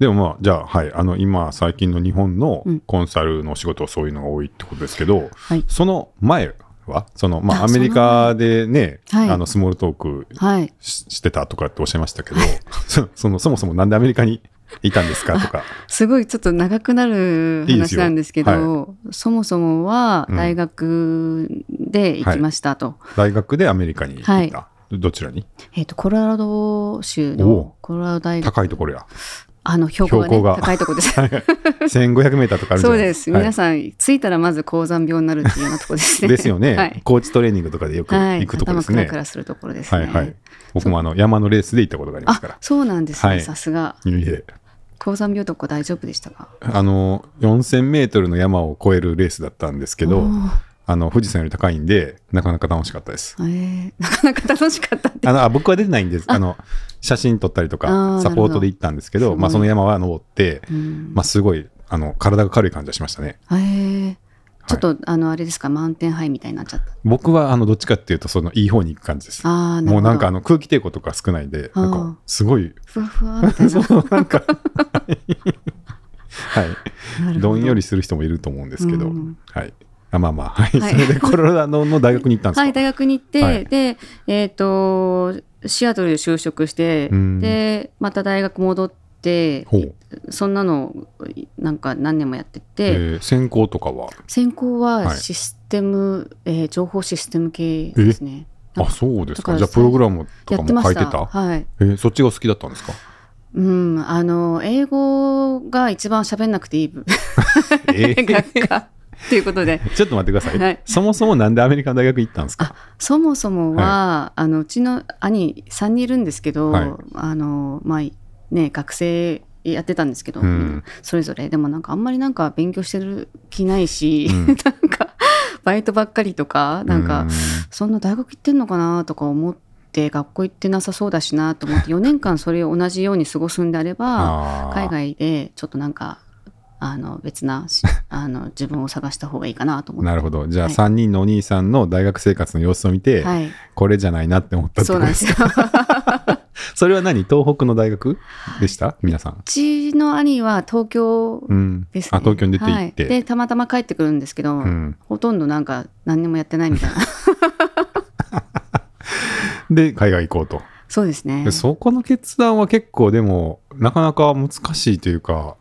でもまあ、じゃあ、はい、あの、今、最近の日本のうん。コンサルのお仕事はそういうのが多いってことですけど、はい。その前は、その、まあ、あアメリカでね、はい。あの、スモールトークはい。ししてたとかっておっしゃいましたけど、そその、そもそもなんでアメリカにいたんですか？とか。すごいちょっと長くなる話なんですけどそもそもはうん大学で行きましたと,、大学でアメリカに行った？どちらに？えっとコロラド州のコロラド大学。高いところや。あの標高が,、ね、標高が。高いところです。1500メーターとかあるそうです、か皆さん着いたらまず高山病になるっていうようなところですね。ですよね、はい。コーチトレーニングとかでよくはい、行くところですね。頭クラクラするところですね。はいはい。僕もあの山のレースで行ったことがありますから。あそうなんですね、はい。さすが。いえいえ高山病とか大丈夫でしたか？あの4000メートルの山を越えるレースだったんですけど、あの富士山より高いんで、なかなか楽しかったです。えー *laughs* なかなか楽しかった。あのあ僕は出てないんです。あの写真撮ったりとあかー、サポートで行ったんですけど、まあ、その山は登って、うんまあ、すごいあの体が軽い感じはしましたね。えーちょっと、あのあれですかマウンテンハイみたいになっちゃった。僕はあのどっちかっていうと、そのいい方に行く感じです。あ。もうなんかあの空気抵抗とか少ないんで、なんかすごい、ふわふわみたいな。*laughs* そうなんか、*laughs* はい、ど。んよりする人もいると思うんですけど、うん。はい。あまあまあ、はい。はい。それでコロラドの大学に行ったんですか、はい、大学に行って、はい。で、えっ、と、シアトルで就職してうん、で、また大学戻って、そんなの、なんか何年もやってて、えー専攻とかは？専攻ははい。システム、えー情報システム系ですね。あ、かそうですか。じゃあ、プログラムとやか。も書いてた？はい。えーそっちが好きだったんですか？うん、あの、英語が一番喋んなくていい *laughs* 学科。ということで。*laughs* ちょっと待ってください。はい。そもそもなんでアメリカの大学行ったんですか？そもそもは、あのうちの兄3人いるんですけど、はい。あのまあね学生やってたんですけど、うん。それぞれ。でもなんかあんまりなんか勉強してる気ないし、うん。*laughs* なんかバイトばっかりとかなんか、うそんな大学行ってんのかなとか思って学校行ってなさそうだしなと思って4年間それを同じように過ごすんであれば海外でちょっとなんかあの別なしあの自分を探した方がいいかなと思って。なるほど。じゃあ、はい。3人のお兄さんの大学生活の様子を見て、はい、これじゃないなって思ったってそうなんでことですすよ。*laughs* それは何？東北の大学？でした？皆さん。うちの兄は東京うん。ですね。あ、東京に出て行って。はいでたまたま帰ってくるんですけど、うん、ほとんどなんか何にもやってないみたいな *laughs* で、海外行こうと。そうですねでそこの決断は結構でも、なかなか難しいというか、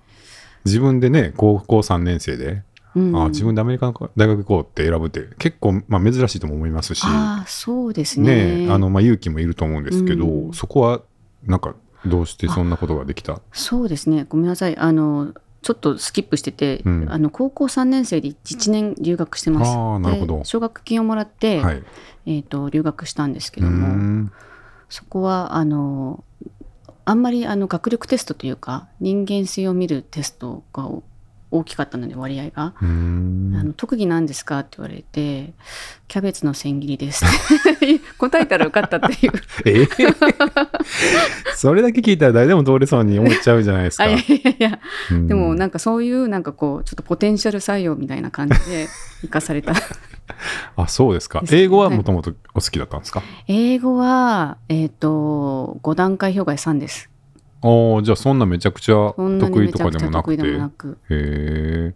自分でね、高校3年生で、うん。あ自分でアメリカの大学行こうって選ぶって結構、まあ、珍しいとも思いますし、ああそうですね。ねあのまあ、勇気もいると思うんですけど、うん。そこはなんかどうしてそんなことができた？そうですね。ごめんなさい。あのちょっとスキップしてて、うん。あの高校3年生で1年留学してます。あーなるほど。で奨学金をもらって、はい。えー、と留学したんですけどもん。そこはあのあんまりあの学力テストというか人間性を見るテストがお大きかったので割合が。あの特技なんですかって言われてキャベツの千切りですって。*laughs* 答えたら受かったっていう。*laughs* え？それだけ聞いたら誰でも通れそうに思っちゃうじゃないですか。あいやいやいや。うん。でもなんかそういうなんかこうちょっとポテンシャル採用みたいな感じで *laughs* 生かされた。あ、そうですか。英語はもともとお好きだったんですか、英語はえっ、と5段階評価で3ですおーじゃあそんなめちゃくちゃ得意とかでもなくて。へえ、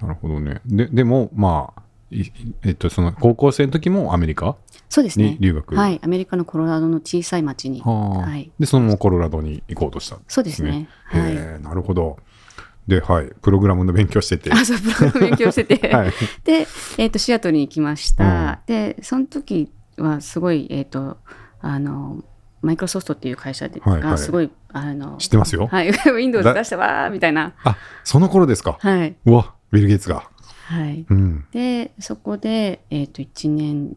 なるほどね。で、でも、まあ、いえっと、その高校生の時もアメリカそうですねに留学？はいアメリカのコロラドの小さい町にはあはいで、そのままコロラドに行こうとした。そうですねへはいえ、なるほど。で、はい、プログラムの勉強してて。あそうプログラム勉強してて、*laughs* はい。*laughs* で、えー、とシアトルに行きました、でその時はすごいえっ、とあのマイクロソフトっていう会社で、はいはいがすごいあの知ってますよ。はい、*laughs* Windows 出したわーみたいなあ、その頃ですか？はい、うわ、ビル・ゲイツが。はい、うん。でそこで、えー、と1年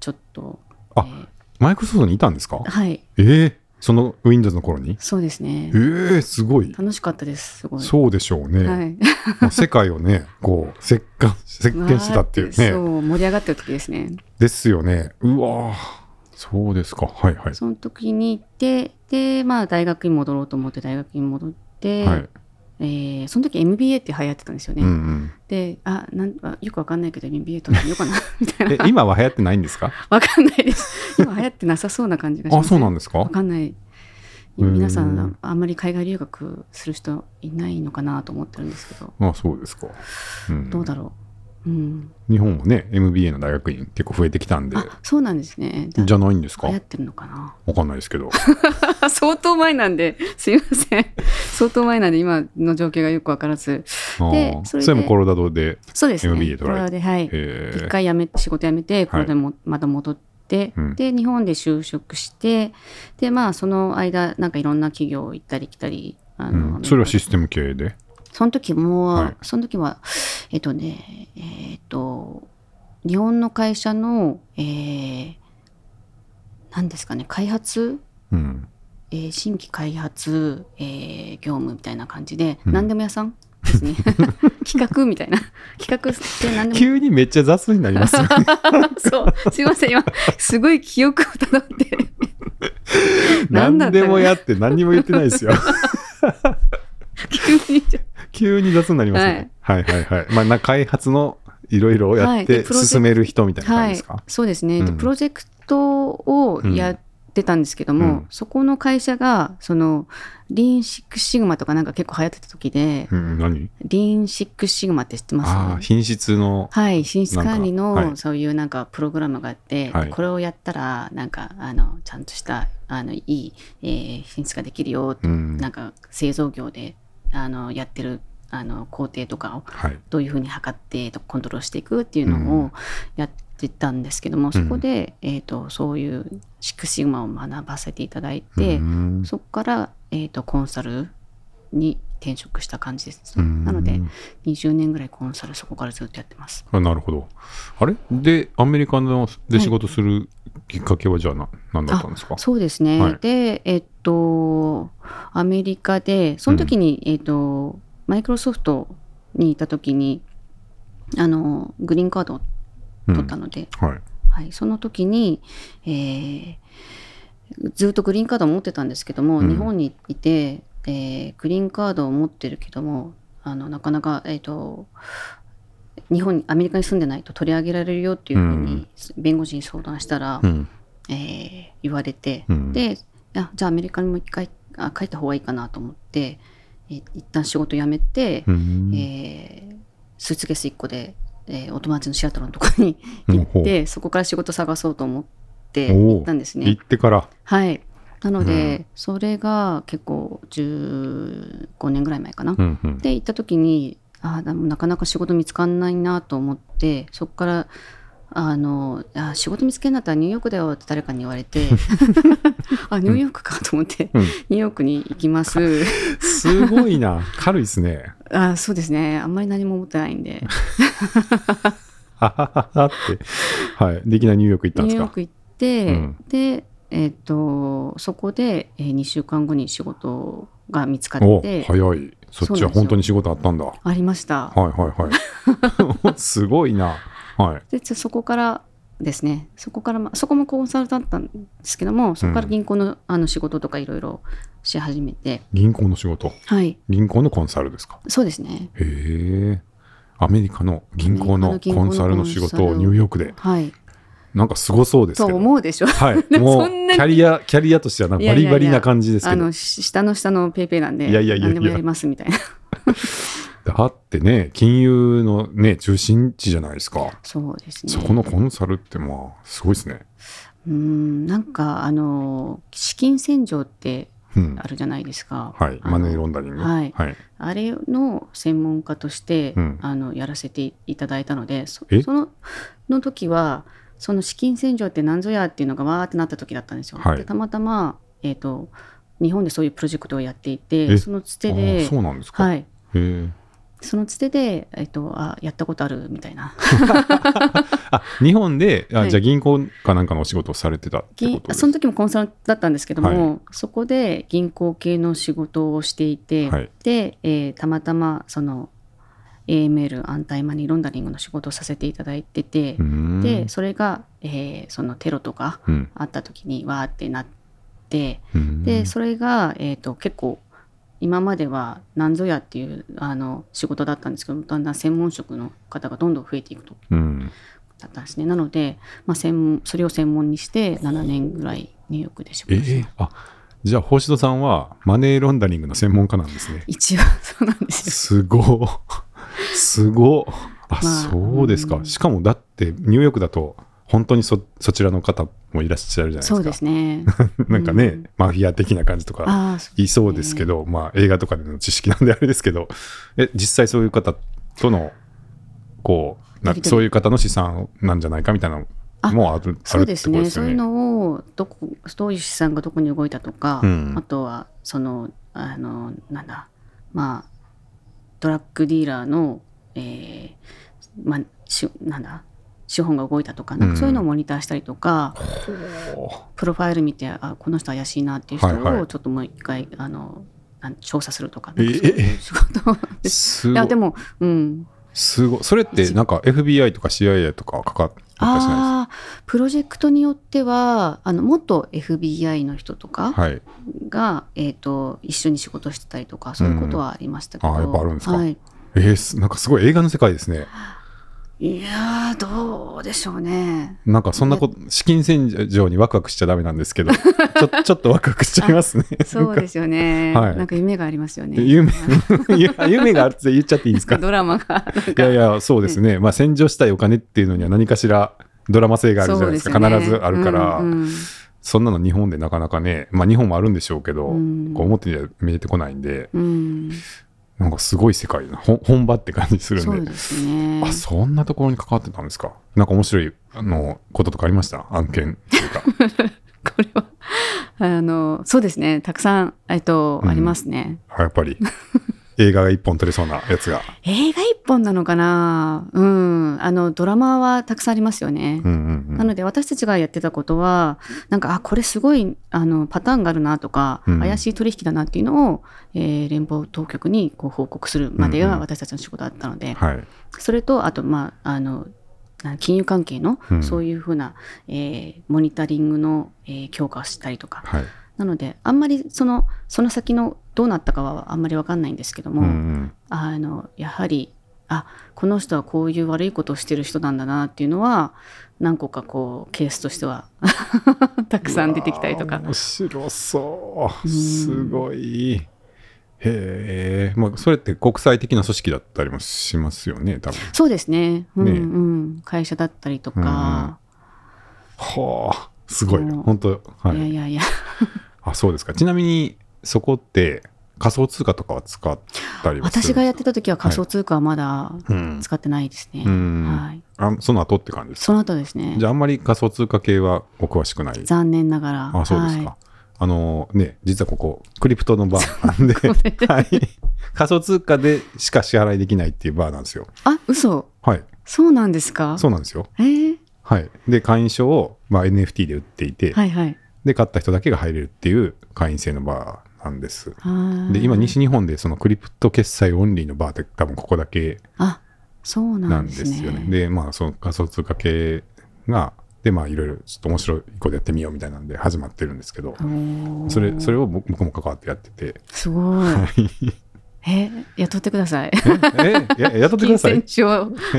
ちょっとあえーマイクロソフトにいたんですか？はいええその Windows の頃に？そうですねええすごい。楽しかったですすごいそうでしょうね。はい、世界をね、こう、席巻、席巻 *laughs* してたっていうわーそね。う盛り上がってる時ですねですよね。うわーそうですか。はいはい。その時に行ってでまあ大学に戻ろうと思って大学に戻って、はい。えーその時 MBA って流行ってたんですよね、うんうん。であなんあよくわかんないけど MBA 取ってみようかな *laughs* みたいえな、今は流行ってないんですか？わかんないです。今流行ってなさそうな感じがしまあ、すそうなんですか？わかんない。うん。皆さんあんまり海外留学する人いないのかなと思ってるんですけど、あ、そうですか。うん、どうだろうん、日本もね、MBA の大学院結構増えてきたんで、あそうなんですね。じゃないんですか？流行ってるのかな？わかんないですけど。*laughs* 相当前なんで、すいません。相当前なんで、今の状況がよくわからず。でそれもコロラドで、そうですね。MBA 取られてこれで、はい。えー一回辞め仕事辞めて、これでもまた戻って、うんで、日本で就職して、で、まあ、その間、なんかいろんな企業行ったり来たり、あうの、ん、それはシステム系で？その時も、はいその時は、えっとね、えっと、日本の会社の、えー、何ですかね、開発？うん。えー新規開発、えー業務みたいな感じで、うん何でも屋さんですね。*laughs* 企画みたいな。企画って何でも。急にめっちゃ雑になりますよね。*laughs* そう。すいません。今、すごい記憶をたどって。*laughs* 何でもやって何にも言ってないですよ。急に。急に雑になりますね。はい、はい、はいまあな、開発のいろいろやって進める人みたいな感はいじですか、。そうですね。でうん。プロジェクトをやってたんですけども、うん。そこの会社が、その、リーンシックスシグマとかなんか結構流行ってた時で、うん、何？リーンシックスシグマって知ってます？品質の、はい、品質管理のそういうなんかプログラムがあって、はい。これをやったらなんかあのちゃんとしたあのいい、えー品質ができるよと、うん。なんか製造業であのやってるあの工程とかをはい。どういうふうに測ってコントロールしていくっていうのうん。をやってたんですけども、そこで、えー、とそういうシックスシグマを学ばせていただいて、うん。そこから、えー、とコンサルに転職した感じです、うん。なので20年ぐらいコンサルそこからずっとやってます。あなるほど。あれ？で、アメリカので仕事するきっかけはじゃあな何だったんですか？そうですね。はい。で、えっと、アメリカで、その時に、えっと、マイクロソフトにいた時に、あの、グリーンカードを取ったので、はい。はい、その時に、えーずっとグリーンカードを持ってたんですけども、うん。日本にいて、えーグリーンカードを持ってるけども、あのなかなか、えっと、日本に、アメリカに住んでないと取り上げられるよっていうふうに、弁護士に相談したら、うん。えー言われて、うん。であじゃあアメリカにもう一回あ帰った方がいいかなと思って、えー一旦仕事辞めて、うん。えースーツケース1個で、えーお友達のシアトルのところに行ってそこから仕事探そうと思って行ったんですね。行。ってから。はいなので、うんそれが結構15年ぐらい前かな。うんうん。で行った時にあーでもなかなか仕事見つかんないなと思ってそこからあのあ仕事見つけんだったらニューヨークだよって誰かに言われて *laughs* *laughs* あニューヨークかと思って、うんニューヨークに行きますすごいな。軽いですね。*laughs* あそうですねあんまり何も持ってないんでははははって。はい。でいきなりニューヨーク行ったんですか？ニューヨーク行って、うんでえっ、とそこで、え2週間後に仕事が見つかおって早い。そっちは本当に仕事あったんだ。はいありました、はいはい。*laughs* すごいな。はい。でそこからですねそこから、まあ、そこもコンサルだったんですけどもそこから銀行の,、あの仕事とかいろいろし始めて銀行の仕事？はい銀行のコンサルですか？そうですねへえ。アメリカの銀行のコンサルの仕事をニューヨークで？はいなんかすごそうですとけど。思うでしょはい。*laughs* でももうキャリア、キャリアとしてはなんかバリバリな感じですけど。あのし下の下のペイペイなんでいやいやいやいや何でもやりますみたいなだってね、金融のね、中心地じゃないですか。そうですねそこのコンサルってまあ、すごいですね。うーんなんかあの資金洗浄ってうんあ。るじゃないですか、はい。マネーロンダリング。はいはい。あれの専門家として、うんあのやらせていただいたのでそえ？そのの時はその資金洗浄って何ぞやっていうのがわーってなった時だったんですよ。はい。でたまたま、えー、と日本でそういうプロジェクトをやっていえてそのつてあであそうなんですか？はい。そのつてで、えー、とあやったことあるみたいな。*laughs* あ、日本で、あはい。じゃあ銀行かなんかのお仕事をされてたって銀ことその時もコンサルだったんですけども、はそこで銀行系の仕事をしていて、はい。で、えーたまたまその AML アンタイマニーロンダリングの仕事をさせていただいてて、でそれが、えーそのテロとかうん。あった時にわーってなってうん。でそれが、えー、と結構今までは何ぞやっていうあの仕事だったんですけどだんだん専門職の方がどんどん増えていくと。うん。だったんですね。なので、まあ、専門それを専門にして7年ぐらいニューヨークで仕え事してえあ、じゃあ、星戸さんはマネーロンダリングの専門家なんですね。一応そうなんですよ。すごっ。すごっ。あ、まあそうですか。うんしかもだってニューヨークだと本当にそそちらの方もいらっしゃるじゃないですか。そうですね。*laughs* なんかね、うんマフィア的な感じとかいそうですけど、まあ映画とかでの知識なんであれですけど、え、実際そういう方との、こう、なそういう方の資産なんじゃないかみたいなのもあるあるそうですね。ね。そういうのをどこどういう資産がどこに動いたとか、うんあとはそのあのなんだまあドラッグディーラーの、えーまあしなんだ？資本が動いたとかなんかそういうのをモニターしたりとか、プロファイル見てあこの人怪しいなっていう人はいはい。をちょっともう一回あのなん調査するとかえなんかそういう仕事です。すごい。いやで。もうんすごい。それってなんか FBI とか CIA とかかかっああプロジェクトによってはあの元 FBI の人とか、いですかはい。が、えー、と一緒に仕事してたりとかそういうことはありましたけど、うんあやっぱあるんですか？はい、えーすなんかすごい映画の世界ですね。いやーどうでしょうね。なんかそんなこと、資金洗浄にワクワクしちゃダメなんですけど、ちょ *laughs* ちょっとワクワクしちゃいますね。そうですよね、はい。なんか夢がありますよね。夢夢があるって言っちゃっていいんですか？ドラマが。いやいや、そうですね。まあ、洗浄したいお金っていうのには何かしらドラマ性があるじゃないですか。必ずあるから、そんなの日本でなかなかね、まあ、日本もあるんでしょうけど、うん。こう表には見えてこないんで、うんなんかすごい世界本場って感じするんで。そね。あ、そんなところに関わってたんですか？なんか面白い、あの、こととかありました？案件っていうか。*laughs* これはあのそうですね。たくさん、えっとうん。ありますね。あやっぱり、*laughs* 映画が一本撮れそうなやつが。映画一本なのかな？うんあのドラマはたくさんありますよね、うんうんうん。なので私たちがやってたことはなんかあこれすごいあのパターンがあるなとか、うん怪しい取引だなっていうのを、えー連邦当局にこう報告するまでうんうんが私たちの仕事だったので、はい。それとあとまああのな金融関係のうんそういうふうな、えーモニタリングの、えー強化をしたりとかはい。なのであんまりそのその先のどうなったかはあんまり分かんないんですけども、うんうん。あのやはりあこの人はこういう悪いことをしてる人なんだなっていうのは何個かこうケースとしては *laughs* たくさん出てきたりとか面白そう。うんすごい。へえ。まあ、それって国際的な組織だったりもしますよね、多分。そうですね,、うんねうん、会社だったりとか、はあ。すごい。本当はい。いやいやいや *laughs* あ、そうですか。ちなみに、そこって仮想通貨とかは使ったり私がやってた時は仮想通貨はまだうん。使ってないですね、うんはい、あその後って感じですか？その後ですねじゃあ、あんまり仮想通貨系はお詳しくない？残念ながらあ、そうですか。はいあのね、実はここ、クリプトのバーなんで、*laughs* はい。仮想通貨でしか支払いできないっていうバーなんですよ。あ嘘はい。そうなんですか？そうなんですよ。えーはい。で、会員証を、まあ、NFT で売っていて、はいはいで、買った人だけが入れるっていう会員制のバーなんです。で、今、西日本でそのクリプト決済オンリーのバーって多分ここだけあそうななんですすよね。で、まあ、その仮想通貨系が、で、まあ、いろいろちょっと面白いことやってみようみたいなんで始まってるんですけど、それ、それを僕僕も関わってやってて、すごい。え雇ってください。え、えや雇ってください。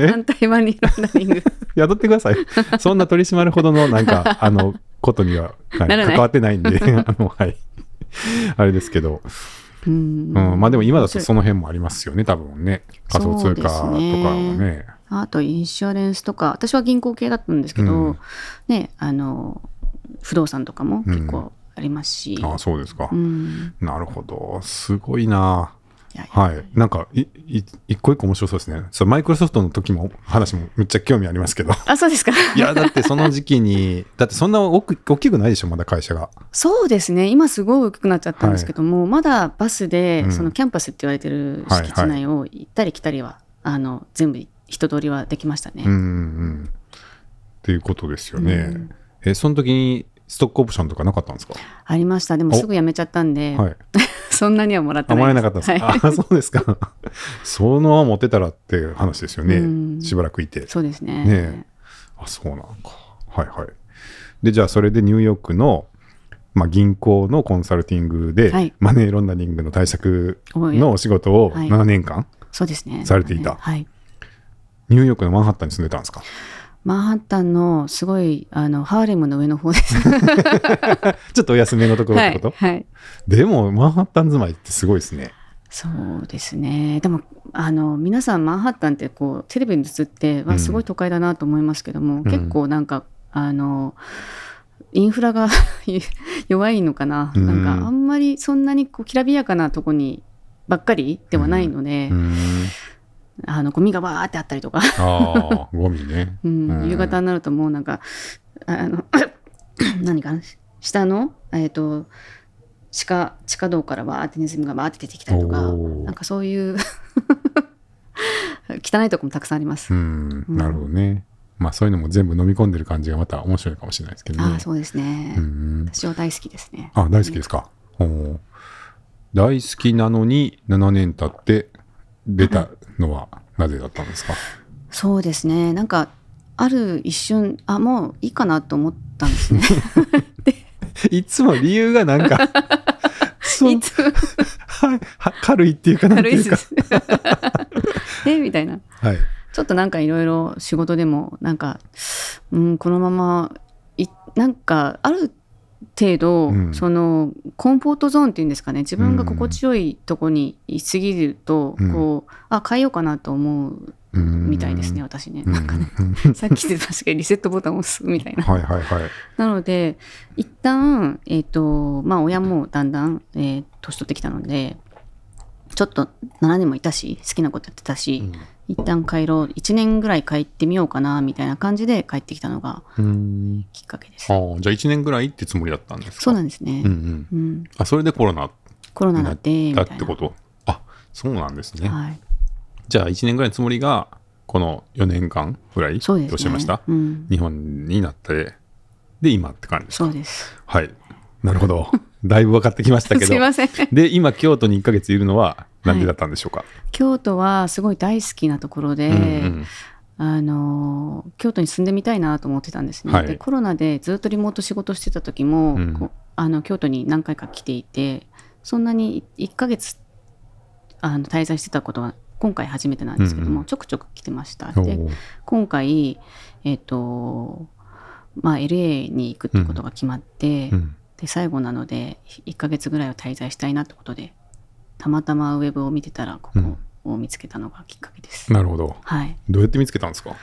反対マニーロンダリング。*laughs* 雇ってください。そんな取り締まるほどのなんか、あの、ことには、はい。関わってないんで、*laughs* あの、はい。*laughs* あれですけど、うん。うん、まあでも今だとその辺もありますよね、多分ね。仮想通貨とかそうもですね。あとインシュアレンスとか。私は銀行系だったんですけど、うん。ねあの不動産とかも結構ありますし、ああ、そうですか。う。ん。なるほど。すごいな。はい。なんか、い、い、一個一個面白そうですね。そう、マイクロソフトの時も話もめっちゃ興味ありますけど。あそうですか *laughs* いや、だってその時期に、だってそんな大き大きくないでしょ、まだ会社が。そうですね今すごい大きくなっちゃったんですけども、まだバスで、うんそのキャンパスって言われてるはいはい敷地内を行ったり来たりは、あの全部人通りはできましたね。うんうん。っていうことですよね。うんえ、その時にストックオプションとかなかったんですか？ありました。でもお。すぐ辞めちゃったんで、はい。*laughs* そんなにはもらってあ、ないもらえなかったんですか、はい。あ、そうですか。そのまま持ってたらって話ですよね。うん。しばらくいて。そうですね。ねえ。あ、そうなんか。はいはい。で、じゃあそれでニューヨークの、まあ、銀行のコンサルティングで、はい。マネーロンダリングの対策のお仕事をはい。7年間、そうですね。されていた。はい。ニューヨークのマンハッタンに住んでたんですか？マンハッタンのすごいあのハーレムの上の方です。*laughs* ちょっとお安めのところっはいてこと、はい。でも、マンハッタン住まいってすごいですね。そうですね。でもあの皆さんマンハッタンってこうテレビに映ってわうんすごい都会だなと思いますけども、ん。結構なんかあのインフラが *laughs* 弱いのかな、うん。なんかあんまりそんなにこうきらびやかなとこにばっかりではないので、うーんあのゴミがわーってあったりとか、ああ *laughs* ゴミね。うん。うん。夕方になるともうなんかあの *coughs* 何かな？下の、えー、と地下地下道からわーってネズミがわーって出てきたりとかなんかそういう *laughs* 汚いとこもたくさんあります。うん。なるほどね。まあそういうのも全部飲み込んでる感じがまた面白いかもしれないですけどね。ああそうですね、うん私は大好きですね。あ大好きですか、おー。大好きなのに7年経って出たのはなぜだったんですか、そうですねなんかある一瞬あもういいかなと思ったんですね。*laughs* いつも理由がなんか *laughs* いつは軽いっていうかなんていうか軽いです。*laughs* えみたいな。はいちょっとなんかいろいろ仕事でもなんか、うん、このままいなんかある程度、うん。そのコンフォートゾーンっていうんですかね。自分が心地よいとこにいすぎると、うん。こうあ変えようかなと思ううんみたいですね私ね。うん。なんかね。う *laughs* んさっきで確かにリセットボタンを押すみたいな。はいはいはい。なので一旦えっ、とまあ親もだんだん、えー年取ってきたのでちょっと7年もいたし好きなことやってたし、一旦帰ろう1年ぐらい帰ってみようかなみたいな感じで帰ってきたのがうん。きっかけです。ああじゃあ1年ぐらいってつもりだったんですか？そうなんですね、うんうん。うん。あそれでコロナコロナだって。だってこと？あそうなんですね、はい、じゃあ1年ぐらいのつもりがこの4年間ぐらいそうですね。どうしました？うん、日本になってで今って感じですか？そうです。はい。なるほど。だいぶ分かってきましたけど。*laughs* すいません。で今京都に1ヶ月いるのはなんでだったんでしょうか、京都はすごい大好きなところで、うんうんあの京都に住んでみたいなと思ってたんですね、はい。でコロナでずっとリモート仕事してた時も、うん。あの京都に何回か来ていてそんなに1ヶ月あの滞在してたことは今回初めてなんですけども、うんうん。ちょくちょく来てました。おでー。今回えっ、とまあ LA に行くってことが決まって、うん。で最後なので1ヶ月ぐらいは滞在したいなってことでたまたまウェブを見てたらここを見つけたのがきっかけです、なるほど。はい。どうやって見つけたんですか？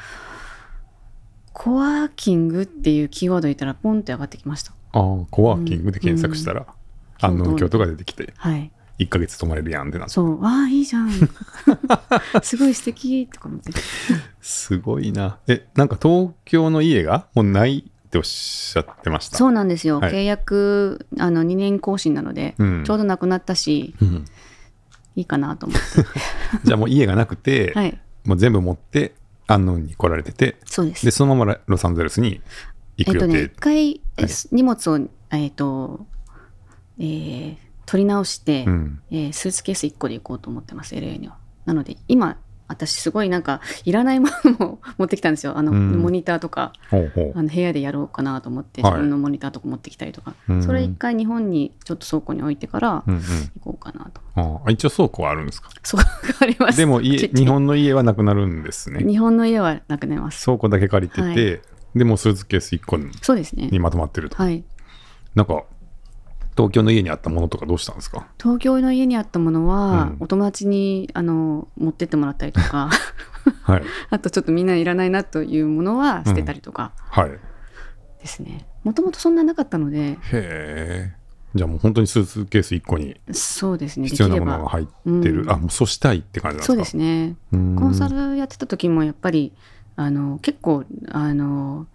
コワーキングっていうキーワード入れたらポンって上がってきました。ああコワーキングで検索したら、安納京都が出てきてはい。1ヶ月泊まれるやんってなって。そう、ああ、いいじゃん。*laughs* すごい素敵とか思って。すごいな。えなんか東京の家がもうないっておっしゃってましたそうなんですよ。はい契約、あの、2年更新なので、うんちょうどなくなったし、うんいいかなと思って。*laughs* じゃあもう家がなくて、はい。もう全部持って安納に来られててそうです。でそのままロサンゼルスに行く予定、えっとね、一回、えはい荷物を、えっと、えー取り直して、うんえースーツケース1個で行こうと思ってます、LA には。なので、今、私すごいなんか、いらないものも持ってきたんですよ。あの、うん。モニターとか。ほうほう。あの部屋でやろうかなと思ってはい。自分のモニターとか持ってきたりとか、うん。それ一回日本にちょっと倉庫に置いてからうんうん。行こうかなと、ああ一応倉庫はあるんですか？*laughs* そうありますでも家 *laughs* 日本の家はなくなるんですね。日本の家はなくなります。倉庫だけ借りてて、はい。でもスーツケース1個にそうですね。まとまってると、はい。なんか東京の家にあったものとかどうしたんですか？東京の家にあったものは、うん。お友達にあの持ってってもらったりとか。はい。*laughs* あとちょっとみんないらないなというものは捨てたりとかはい。ですね。もともとそんななかったので。へえ。じゃあもう本当にスーツケース1個にそうですね必要なものが入ってる、うん。あもうそうしたいって感じなんですか？そうですね。うん。コンサルやってた時もやっぱりあの結構あの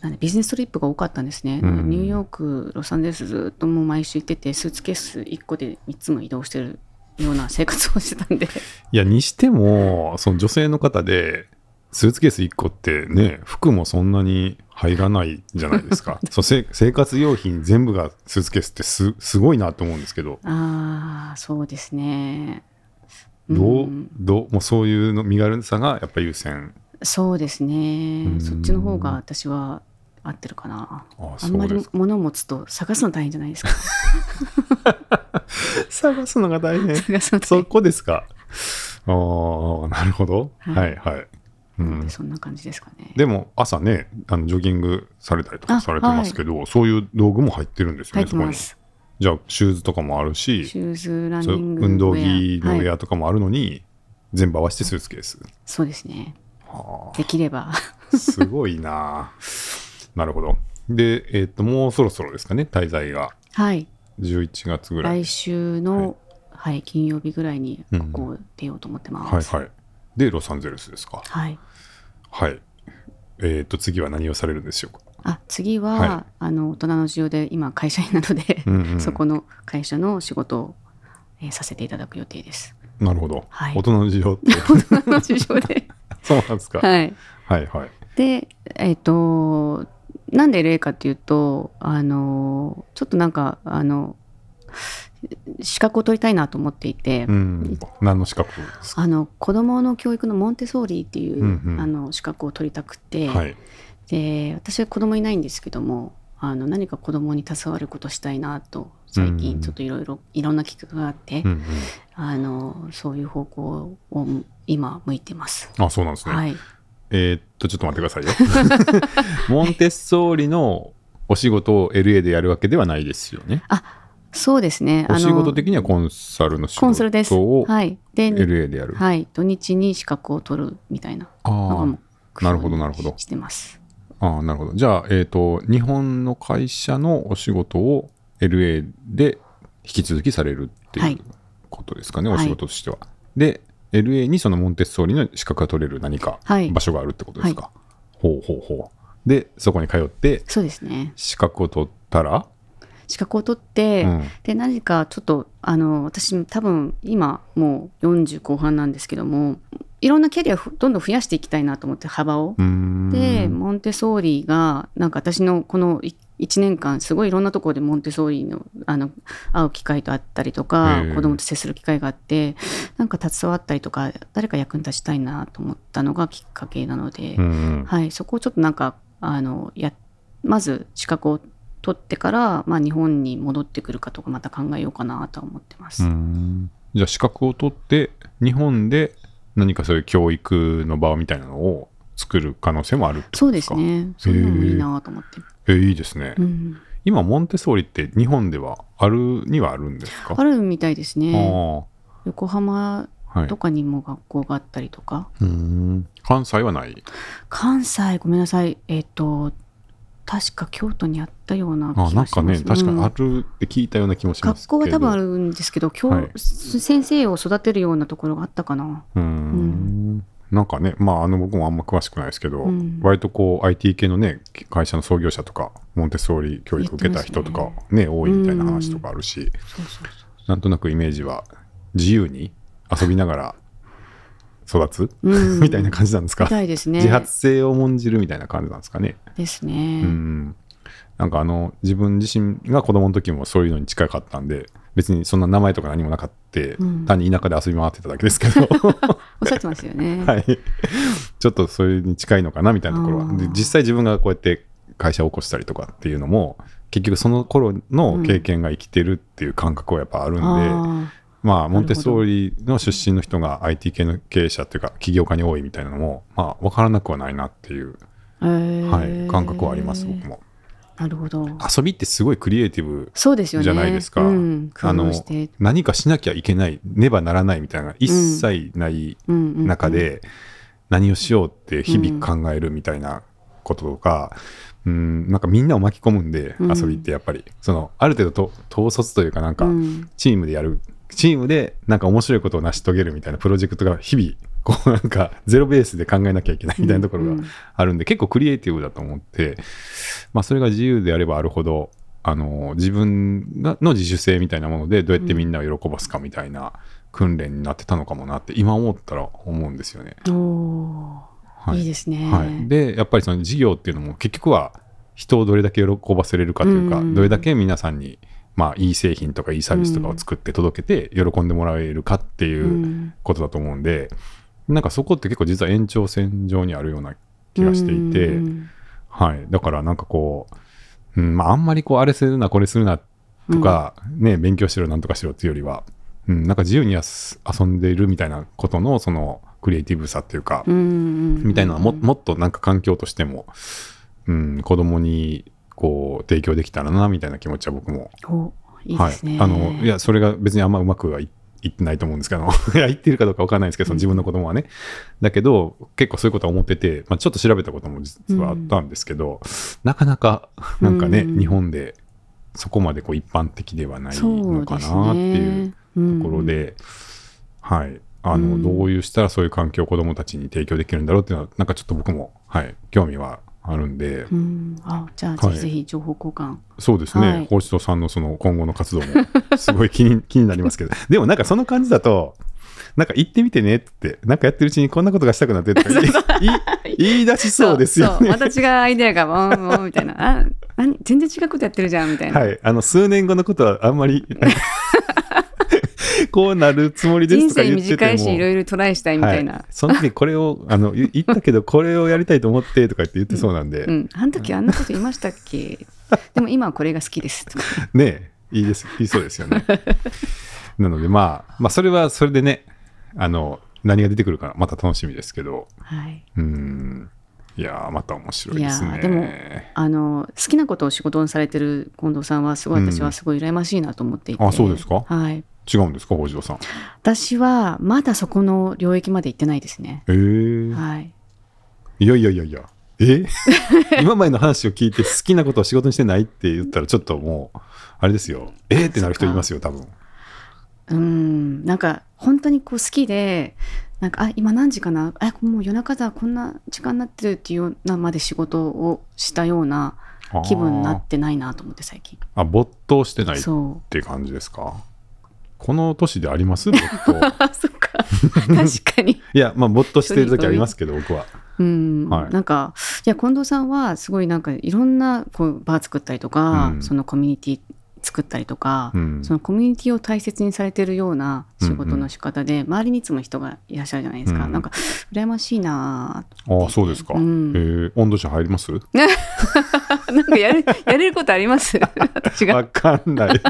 なんでビジネストリップが多かったんですね、うん。ニューヨークロサンゼルスずっともう毎週行っててスーツケース1個で3つも移動してるような生活をしてたんで。*laughs* いやにしてもその女性の方でスーツケース1個ってね服もそんなに入らないじゃないですか。*laughs* そうせ生活用品全部がスーツケースってすすごいなと思うんですけど。ああそうですね。どう、んどうもうそういうの身軽さがやっぱ優先。そうですね。うん。そっちの方が私は合ってるかな？ああんまり物を持つと探すの大変じゃないですか？*laughs* 探すのが大変。探すの大そ変こですか。ああなるほど、はいはい。はい、うんそんな感じですかね。でも朝ねあのジョギングされたりとかあされてますけど、そういう道具も入ってるんですよね入ってます。じゃあシューズとかもあるしシューズランニング運動着のウはい。ェアとかもあるのに、全部合わせてスーツケース。そうですね。はできれば。あ *laughs* すごいななるほど。でえっ、ともうそろそろですかね滞在が。はい。11月ぐらい。来週の、はい。金曜日ぐらいにここを出ようと思ってます、はいはい。でロサンゼルスですか。はい。はい。えっ、と次は何をされるんでしょうか？あ次は、はい。あの大人の事情で今会社員なので、うんうん。*laughs* そこの会社の仕事を、えーさせていただく予定です。なるほど、はい。大人の事情って。*laughs* 大人の事情で。*laughs* そうなんですか、はい。はいはい。でえっ、となんで LA かっていうとあのちょっとなんかあの資格を取りたいなと思っていて、うん。何の資格あの子どもの教育のモンテソーリっていう、うんうん。あの資格を取りたくて、はい。で私は子供いないんですけどもあの何か子供に携わることしたいなと最近ちょっといろいろいろんな企画があって、うんうん。あのそういう方向を今向いてます。あそうなんですね、はい、えーっとちょっと待ってくださいよ。*laughs* モンテッソーリのお仕事を LA でやるわけではないですよね。そうですね。お仕事の的にはコンサルの仕コンサルです。事をはい。で、LA でやる、はい、土日に資格を取るみたいな。のがあなるほどなるほど。にしてます。あああなるほど。じゃあえーっと日本の会社のお仕事を LA で引き続きされるってはい。いうことですかね、はい。お仕事としては。で LA にそのモンテッソーリの資格が取れる何かはい。場所があるってことですか、ほうほうほう。でそこに通ってそうですね。資格を取ったら、資格を取って、うん。で何かちょっとあの私多分今もう40後半なんですけどもいろんなキャリアをふどんどん増やしていきたいなと思って幅を。でモンテソーリがなんか私のこの1年間すごいいろんなところでモンテソーリのあの会う機会とあったりとか子供と接する機会があってなんか携わったりとか誰か役に立ちたいなと思ったのがきっかけなので、うんうんはい、そこをちょっとなんかあのやまず資格を取ってから、まあ、日本に戻ってくるかとかまた考えようかなとは思ってます。じゃあ資格を取って日本で何かそういう教育の場みたいなのを作る可能性もあるそうですすね。そういうのもいいなと思って。えーいいですね、うん、今モンテソーリって日本ではあるにはあるんですか？あるみたいですね。あ横浜とかにも学校があったりとか、うーん。関西はない？関西ごめんなさい。えっ、と確か京都にあったような気あなんかがしますね確かにあうんるって聞いたような気もします学校は多分あるんですけど教、はい。先生を育てるようなところがあったかな。うーんなんかねまああの僕もあんま詳しくないですけど、うん。割とこう IT 系のね会社の創業者とかモンテッソーリ教育受けた人とか言ってね。多いみたいな話とかあるし、なんとなくイメージは自由に遊びながら育つ、*laughs* みたいな感じなんですか、ね。自発性を重んじるみたいな感じなんですかね。ですね、うん。なんかあの自分自身が子供の時もそういうのに近かったんで別にそんな名前とか何もなかって、うん。単に田舎で遊び回ってただけですけど、お *laughs* っしゃってますよね、はい、ちょっとそれに近いのかなみたいなところは。で実際自分がこうやって会社を起こしたりとかっていうのも結局その頃の経験が生きてるっていう感覚はやっぱあるんで、あまあモンテッソーリの出身の人が IT 系の経営者っていうか起業家に多いみたいなのもまあ分からなくはないなっていう、ーへー。はい、感覚はあります僕もなるほど。遊びってすごいクリエイティブじゃないですか。うん、工あの何かしなきゃいけないねばならないみたいな一切ないうんうんうん。中で何をしようって日々考えるみたいなこととか、うん、なんかみんなを巻き込むんでうん。遊びってやっぱり、そのある程度と統率というかなんかうん。チームでやるチームでなんか面白いことを成し遂げるみたいなプロジェクトが日々こう *laughs* なんかゼロベースで考えなきゃいけないみたいなところがうんうんあるんで、結構クリエイティブだと思って、まあ、それが自由であればあるほどあの自分がの自主性みたいなものでどうやってみんなを喜ばすかみたいな訓練になってたのかもなって今思ったら思うんですよね。はい。いいですね、はい、でやっぱりその事業っていうのも結局は人をどれだけ喜ばせれるかというか、うんどれだけ皆さんにまあいい製品とかいいサービスとかを作って届けて喜んでもらえるかっていううんことだと思うんで、なんかそこって結構実は延長線上にあるような気がしていて、うん。はい、だからなんかこう、うんまあ、あんまりこうあれするなこれするなとか、ね勉強しろなんとかしろっていうよりは、うん、なんか自由に遊んでいるみたいなことのそのクリエイティブさっていうか、うんうんみたいなのはももっとなんか環境としても、うん、子供にこう提供できたらなみたいな気持ちは僕も。おい。はい、あのいやそれが別にあんまうまくはいいってないと思うんですけど。*laughs* いや言ってるかどうかわかんないですけどその自分の子供はね、だけど結構そういうことは思ってて、まあ、ちょっと調べたことも実はあったんですけど、なかなかなんかね、うん。日本でそこまでこう一般的ではないのかなっていうところで、はい。あの、うん。どういうしたらそういう環境を子供たちに提供できるんだろうっていうのはなんかちょっと僕も、はい、興味はあるんで、うん、あじゃあはい。ぜひ情報交換、そうですね、はい。法師さんのその今後の活動も。*laughs* すごい気に気になりますけど、でもなんかその感じだと、なんか行ってみてねって、なんかやってるうちにこんなことがしたくなってとか *laughs* 言い出しそうですよね。そうまた違うアイデアがわんわんみたいな。あ何？全然違うことやってるじゃんみたいな、はい、あの数年後のことはあんまりこうなるつもりです人生とか言ってても。短いしいろいろトライしたいみたいな、はい、その時これを *laughs* あの言言ったけどこれをやりたいと思ってとか言って言ってそうなんで、うん、あの時あんなこと言いましたっけ？*laughs* でも今はこれが好きですとかねえ。いいです。いいそうですよね。*laughs* なのでまあまあそれはそれでねあの何が出てくるかまた楽しみですけど。はい。うん。いやーまた面白いですね。いやーでもあの好きなことを仕事にされてる近藤さんはすごい私はすごい羨ましいなと思っていて、あそうですか？はい違うんですか北条さん？私はまだそこの領域まで行ってないですね。え。ー、はい。いやいやいやいや。え？*laughs* 今までの話を聞いて好きなことを仕事にしてないって言ったらちょっともうあれですよ。え？ーってなる人いますよ多分。うん。なんか本当にこう好きでなんかあ今何時かな？あもう夜中だこんな時間になってるっていうようなまで仕事をしたような気分になってないなと思って最近。あ没頭してないっそて感じですか？この年であります？没頭うあそっか。確かに。*laughs* いやまあ没頭してる時ありますけど僕は。うん、はい。なんかいや近藤さんはすごいなんかいろんなこうバー作ったりとか、うん。そのコミュニティ作ったりとか、うん。そのコミュニティを大切にされてるような仕事の仕方で、周りにいつも人がいらっしゃるじゃないですか、うん。なんか羨ましいなああそうですか、うん。えー。温度差入ります？ぁ *laughs* なんかやるやれることあります？*laughs* 私が。わかんない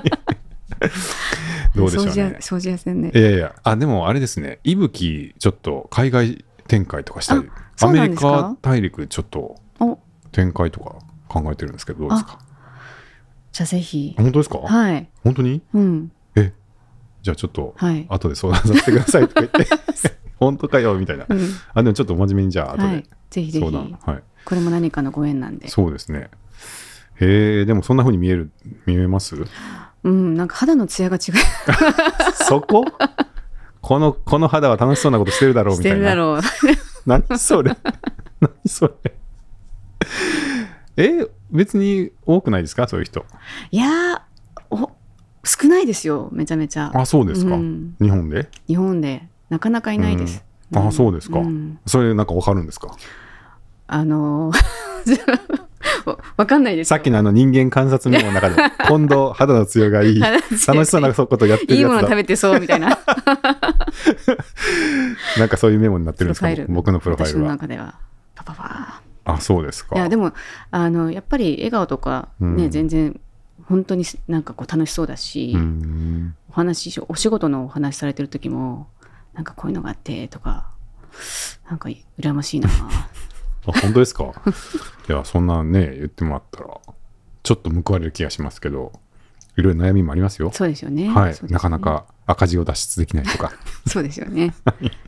どうでしょうね。掃除屋さんね。いやいや。あでもあれですね。いぶきちょっと海外展開とかしたりアメリカ大陸ちょっとお。展開とか考えてるんですけどどうですか？じゃあぜひ。本当ですか、はい。本当に？うん。えじゃあちょっとはい、後で相談させてくださいとか言って。*laughs* 本当かよみたいな。うん。あでもちょっと真面目にじゃあ後ではい、ぜひぜ相ひ談。はい。これも何かのご縁なんで。そうですね。へえでもそんな風に見える見えます？うんなんか肌のツヤが違う。そこ？このこの肌は楽しそうなことしてるだろうしてみたいな。るだろう。何それ？何それ？え別に多くないですか？そういう人。いやーお少ないですよめちゃめちゃ。あそうですか、うん。日本で？日本で。なかなかいないです、うん。あそうですか。ん。それなんかわかるんですか？あのーわ *laughs* わかんないですよ。さっきのあの人間観察メモの中で *laughs* 今度肌のツヤがいい。楽しそうなことやってるいいもの食べてそうみたいな。*laughs* なんかそういうメモになってプるんですか？僕のプロファイ私のルは中では。パパパあそうですか。いやでもあのやっぱり笑顔とかね、うん。全然本当になんかこう楽しそうだし、うーん。お話しお仕事のお話しされてる時もなんかこういうのがあってとかなんか羨ましいなあ本当ですか？*laughs* いやそんなね言ってもらったらちょっと報われる気がしますけどいろいろ悩みもありますよ。そうですよね。はい、ね。なかなか赤字を脱出できないとか。*laughs* そうですよね。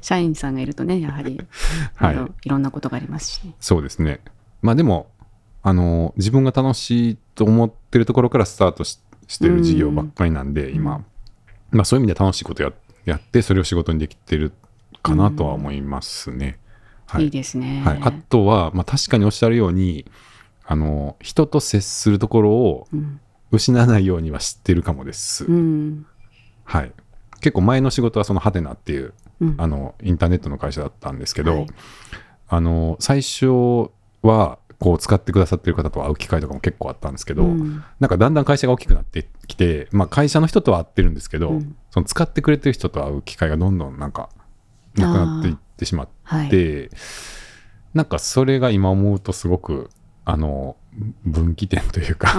社員さんがいるとねやはり *laughs* はい。いろんなことがありますし。ねそうですね。まあでもあの自分が楽しいと思ってるところからスタートししてる事業ばっかりなんで、今、まあ、そういう意味で楽しいことややってそれを仕事にできてるかなとは思いますね。はい。いいですね、はい、あとは、まあ、確かにおっしゃるようにあの人と接するところをうん。失わないようには知ってるかもです。うん。はい、結構前の仕事はそのハテナっていううん。あのインターネットの会社だったんですけど、はい。あの最初はこう使ってくださってる方と会う機会とかも結構あったんですけど、うん。なんかだんだん会社が大きくなってきて、まあ、会社の人とは会ってるんですけど、うん。その使ってくれてる人と会う機会がどんどんなんかなくなっていってしまっはい。て、なんかそれが今思うとすごくあの分岐点というか、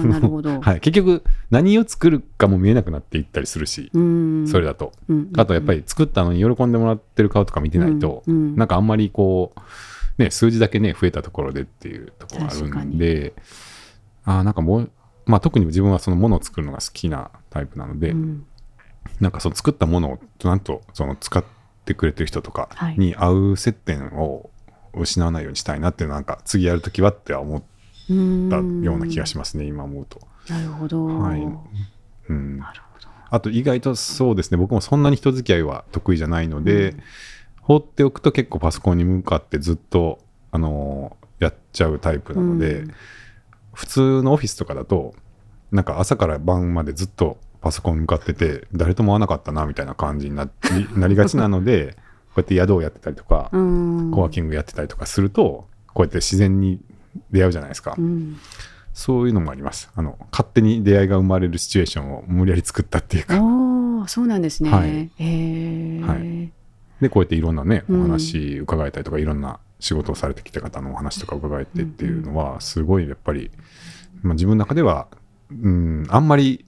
*laughs* 結局何を作るかも見えなくなっていったりするし、うん。それだと。うんあとやっぱり作ったのに喜んでもらってる顔とか見てないと、うんうん。なんかあんまりこう、ね、数字だけね、増えたところでっていうところがあるんで、あーなんかもう、まあ、特に自分はそのものを作るのが好きなタイプなので、うん。なんかその作ったものをなんとその使ってくれてる人とかはいに合う接点を失わないようにしたいなっていうなんか次やるときはって思ったような気がしますね、今思うと。なるほど。はいうん、なるほど。あと意外とそうですね僕もそんなに人付き合いは得意じゃないので、放っておくと結構パソコンに向かってずっと、あのーやっちゃうタイプなので、うん普通のオフィスとかだとなんか朝から晩までずっとパソコン向かってて誰とも会わなかったなみたいな感じになり *laughs* なりがちなのでこうやって宿をやってたりとか、うん。コワーキングやってたりとかするとこうやって自然に出会うじゃないですか、うん。そういうのもありますあの勝手に出会いが生まれるシチュエーションを無理やり作ったっていうかそうなんですね。はいへえ。はいでこうやっていろんなねうんお話伺えたりとか、いろんな仕事をされてきた方のお話とか伺えてっていうのはすごいやっぱり、まあ、自分の中では、うん、あんまり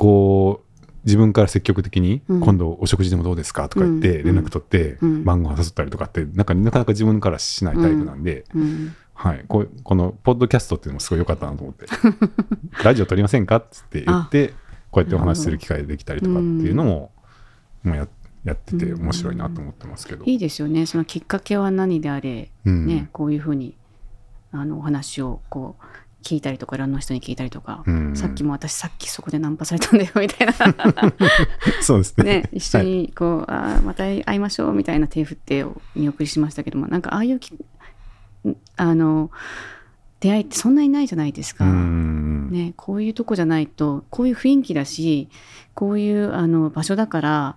こう自分から積極的に、うん。今度お食事でもどうですかとか言ってうん。連絡取って、うん。晩ご飯誘ったりとかってなんかなかなか自分からしないタイプなんで、うん。はい、こうこのポッドキャストっていうのもすごい良かったなと思って。*laughs* ラジオ撮りませんかっつって言ってこうやってお話しする機会できたりとかっていうのも、もうややってて面白いなと思ってますけど、いいですよね。そのきっかけは何であれ、うん。ね、こういうふうにあのお話をこう聞いたりとかいろんな人に聞いたりとか、うん。さっきも私さっきそこでナンパされたんだよ *laughs* みたいな。*laughs* そうですね。ね一緒にこう、あーまた会いましょうみたいな手振ってお見送りしましたけどもなんかああいうあの出会いってそんなにないじゃないですか。うんね、こういうとこじゃないとこういう雰囲気だしこういうあの場所だから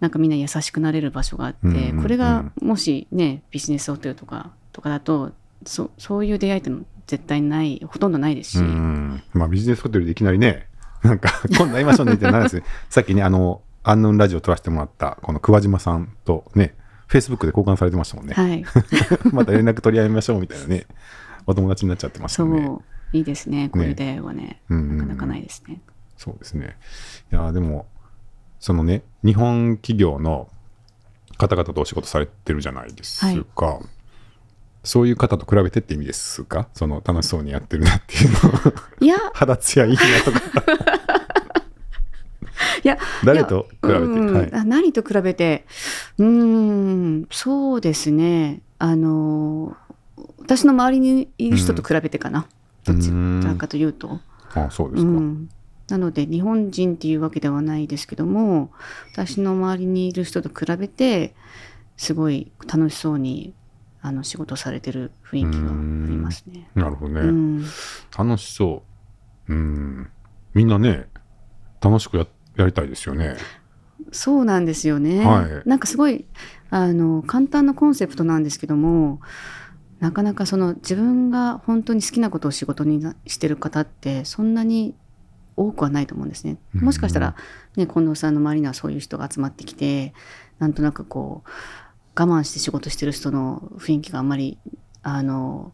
なんかみんな優しくなれる場所があって、これがもしねビジネスホテルとかとかだとそそういう出会いっての絶対ないほとんどないですし、うんまあビジネスホテルでいきなりね *laughs* なんか今度会いましょうねってなるんです。ね *laughs* さっきねあのアンノンラジオ撮らせてもらったこの桑島さんとねフェイスブックで交換されてましたもんね、はい。*laughs* また連絡取り合いましょうみたいなねお友達になっちゃってますそよね。ういいですねこういう出会いはね。うんうんうん。なかなかないですね。そうですね。いや、でも、そのね、日本企業の方々とお仕事されてるじゃないですか。そういう方と比べてって意味ですか？その楽しそうにやってるなっていうの。いや。*laughs* 肌ツヤいいなとか。いや誰と比べて、うんはい、あ何と比べて？うーんそうですね。あの私の周りにいる人と比べてかな、どちらかというと。あそうですか、うん、なので日本人っていうわけではないですけども私の周りにいる人と比べてすごい楽しそうにあの仕事されてる雰囲気がありますね。なるほどね、うん。楽しそう。うん。みんなね楽しくややりたいですよね。そうなんですよね、はい。なんかすごいあの簡単なコンセプトなんですけどもなかなかその自分が本当に好きなことを仕事になしてる方ってそんなに多くはないと思うんですね。もしかしたら、ね、近藤さんの周りにはそういう人が集まってきてなんとなくこう我慢して仕事してる人の雰囲気があんまりあの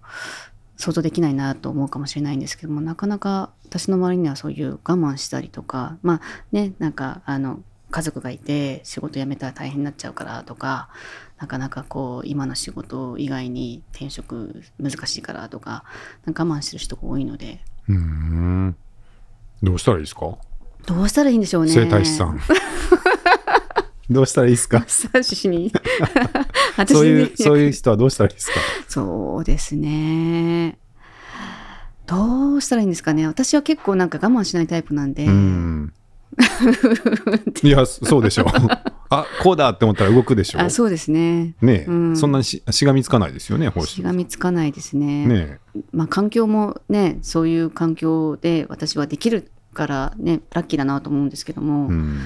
想像できないなと思うかもしれないんですけどもなかなか私の周りにはそういう我慢したりとかまあねなんかあの家族がいて仕事辞めたら大変になっちゃうからとかなかなかこう今の仕事以外に転職難しいからとか我慢してる人が多いので。うん。どうしたらいいですか？どうしたらいいんでしょうね。整体師さん *laughs* どうしたらいいですか？マッサージし *laughs* に私そういねうそういう人はどうしたらいいですか？そうですね。どうしたらいいんですかね？私は結構なんか我慢しないタイプなんで、うん。*laughs* いやそうでしょう。あこうだって思ったら動くでしょあそうですね。ねえ、うん。そんなにししがみつかないですよね方針しがみつかないですね。ねまあ環境もねそういう環境で私はできるからねラッキーだなと思うんですけどえ、も。う、ん、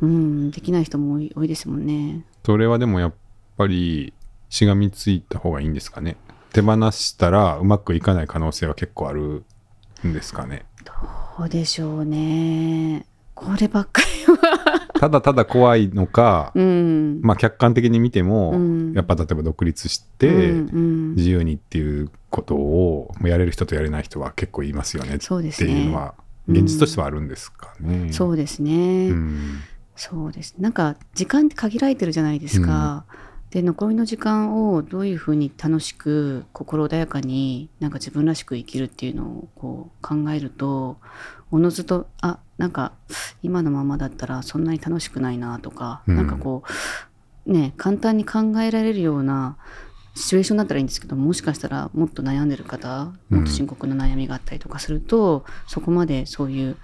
うんできない人も多いですもんね。それはでもやっぱりしがみついた方がいいんですかね。手放したらうまくいかない可能性は結構あるんですかね。どうでしょうね。こればっかりは。ただただ怖いのか、うん。まあ客観的に見ても、うん。やっぱ例えば独立して、うんうん。自由にっていうことをやれる人とやれない人は結構いますよねってそうですね。いうのは現実としてはあるんですかね。そうですね、うんそうです。なんか時間って限られてるじゃないですか、で残りの時間をどういうふうに楽しく心穏やかになんか自分らしく生きるっていうのをこう考えるとおのずとあなんか今のままだったらそんなに楽しくないなとか、うん。なんかこうね簡単に考えられるようなシチュエーションだったらいいんですけどもしかしたらもっと悩んでる方もっと深刻な悩みがあったりとかすると、そこまでそういう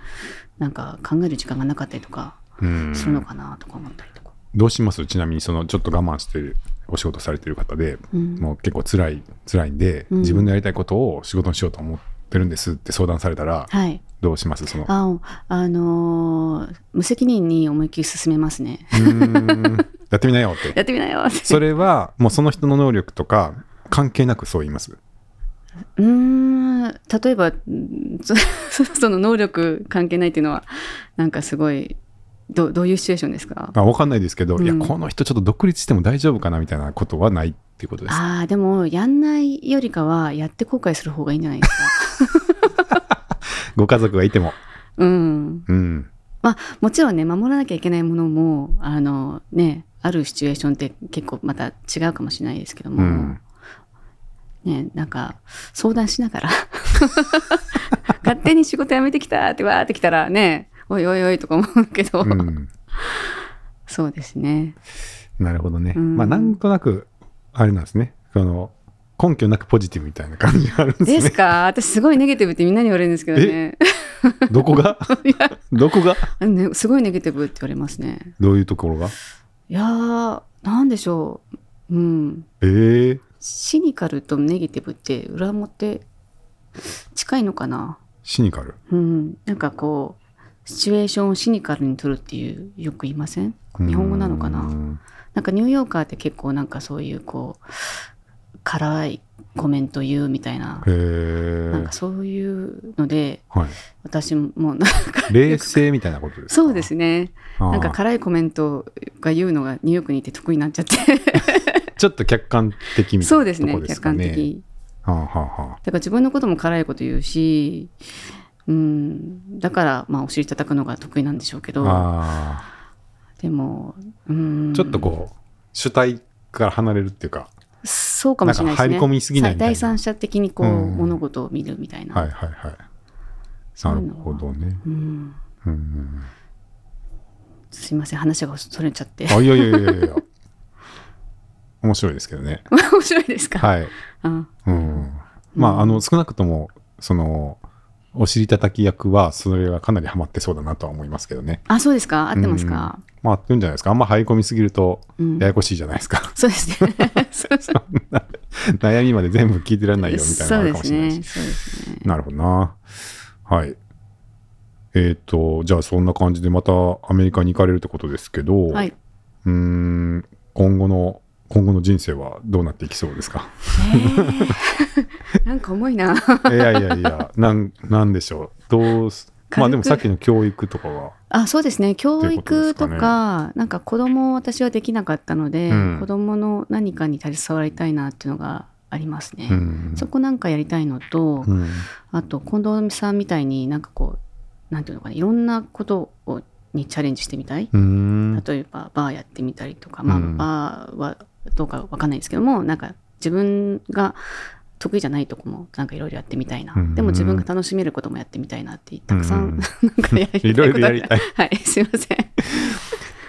なんか考える時間がなかったりとかうんするのかなとか思ったりとか。どうします？ちなみにそのちょっと我慢してるお仕事されてる方で、うん。もう結構辛い辛いんで、うん。自分のやりたいことを仕事にしようと思ってるんですって相談されたらはい。どうします？その。ああのー無責任に思いっきり進めますね。やってみなよって。やってみなよって。それはもうその人の能力とか関係なくそう言います？うーん。例えば *laughs* その能力関係ないっていうのはなんかすごいどどういうシチュエーションですか？あ分かんないですけど、うん。いやこの人ちょっと独立しても大丈夫かなみたいなことはないっていうことです。ああでもやんないよりかはやって後悔する方がいいんじゃないですか？*laughs* ご家族がいても。うん、うん。まあもちろんね守らなきゃいけないものもあのねあるシチュエーションって結構また違うかもしれないですけども、うん。ねなんか相談しながら。*laughs* 勝手に仕事辞めてきたってわーってきたらねおいおいおいとか思うけど、うん。*laughs* そうですね。なるほどね、うん。まあなんとなくあれなんですね。その根拠なくポジティブみたいな感じがあるんですね。ですか？私すごいネガティブってみんなに言われるんですけどね。どこが？どこが？*laughs* ねすごいネガティブって言われますね。どういうところが？いやーなんでしょう。うん。ええシニカルとネガティブって裏表近いのかな？シニカル？うん。なんかこうシチュエーションをシニカルに取るっていうよく言いません？日本語なのかな？うんなんかニューヨーカーって結構なんかそういうこう辛いコメント言うみたいなへえなんかそういうのではい、私もなんか *laughs* 冷静みたいなことですか？そうですね。なんか辛いコメントが言うのがニューヨークにいて得意になっちゃって。*laughs* ちょっと客観的みたいそうなとこですね。客観的。はあはあはあ。だから自分のことも辛いこと言うしうん。だからまあお尻叩くのが得意なんでしょうけど。あでもうん。ーちょっとこう主体から離れるっていうか。そうかもしれないですね。入り込みすぎない第三者的にこう、うん物事を見るみたいな、はいはいはいなるほどね、うん、うんうんすいません話がそれちゃって。うん、あいやいやいやいやいや。面白いですけどね。*laughs* 面白いですか、はい、あ。うん、まああの少なくともそのお尻叩き役はそれがかなりハマってそうだなとは思いますけどね。あそうですか？合ってますか、まあ合ってるんじゃないですか。あんま入り込みすぎるとうん。ややこしいじゃないですか、そうですね。*laughs* そんな悩みまで全部聞いてられないよみたいなのあるかもしれないし、そうですね。なるほどな。はい。えっ、とじゃあそんな感じでまたアメリカに行かれるってことですけど、はい。うーん今後の今後の人生はどうなっていきそうですか？え。ー *laughs* なんか重いな。*laughs* いやいやいやなんなんでしょう。どうすまあでもさっきの教育とかは？あそうですね。教育とかねかなんか子供を私はできなかったので、うん。子供の何かに携わりたいなっていうのがありますね、うん。そこなんかやりたいのと、うん。あと近藤さんみたいになんかこうなんていうのかないろんなことをにチャレンジしてみたい、例えばバーやってみたりとか、まあ、うん。バーはどうかわかんないですけどもなんか自分が得意じゃないとこもなんかいろいろやってみたいな、うん。でも自分が楽しめることもやってみたいなってたくさん、うん。なんかやりたいいろいろことあるやりたい。はい。すいません。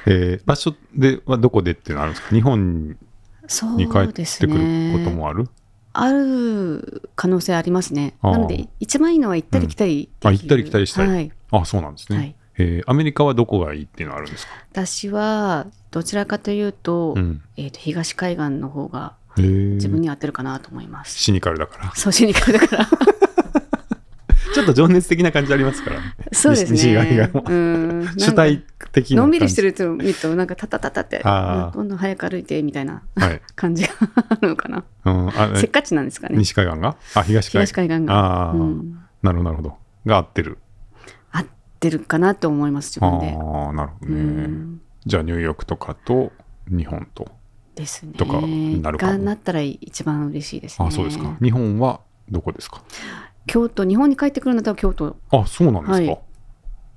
えー場所ではどこでっていうのはあるんですか？日本そに帰ってくるねこともある、ある可能性ありますね。なので一番いいのは行ったり来たりできる、あ行ったり来たりしたいはい、あそうなんですね、はい。えーアメリカはどこがいいっていうのはあるんですか、私はどちらかというと,、うん。えーと東海岸の方がえー。自分に合ってるかなと思います、シニカルだから。そうしにくいだから。*laughs* ちょっと情熱的な感じありますから。ねそうです西側ねが主体的なのんびりしてるると見るとなんかタタタタってどんどん早く歩いてみたいなはい、感じがあるのかな。うん、あえせっかちなんですかね。西海岸が？あ東海東海岸が。ああ、うん。なるほどなるほど。が合ってる。合ってるかなと思います自あ分で、あなるほどうね、ん、じゃあニューヨークとかと日本と、ですね。とかになるかも。がなったら一番嬉しいですね。あそうですか。日本はどこですか？京都日本に帰ってくるんだったら京都。あそうなんですか、はい。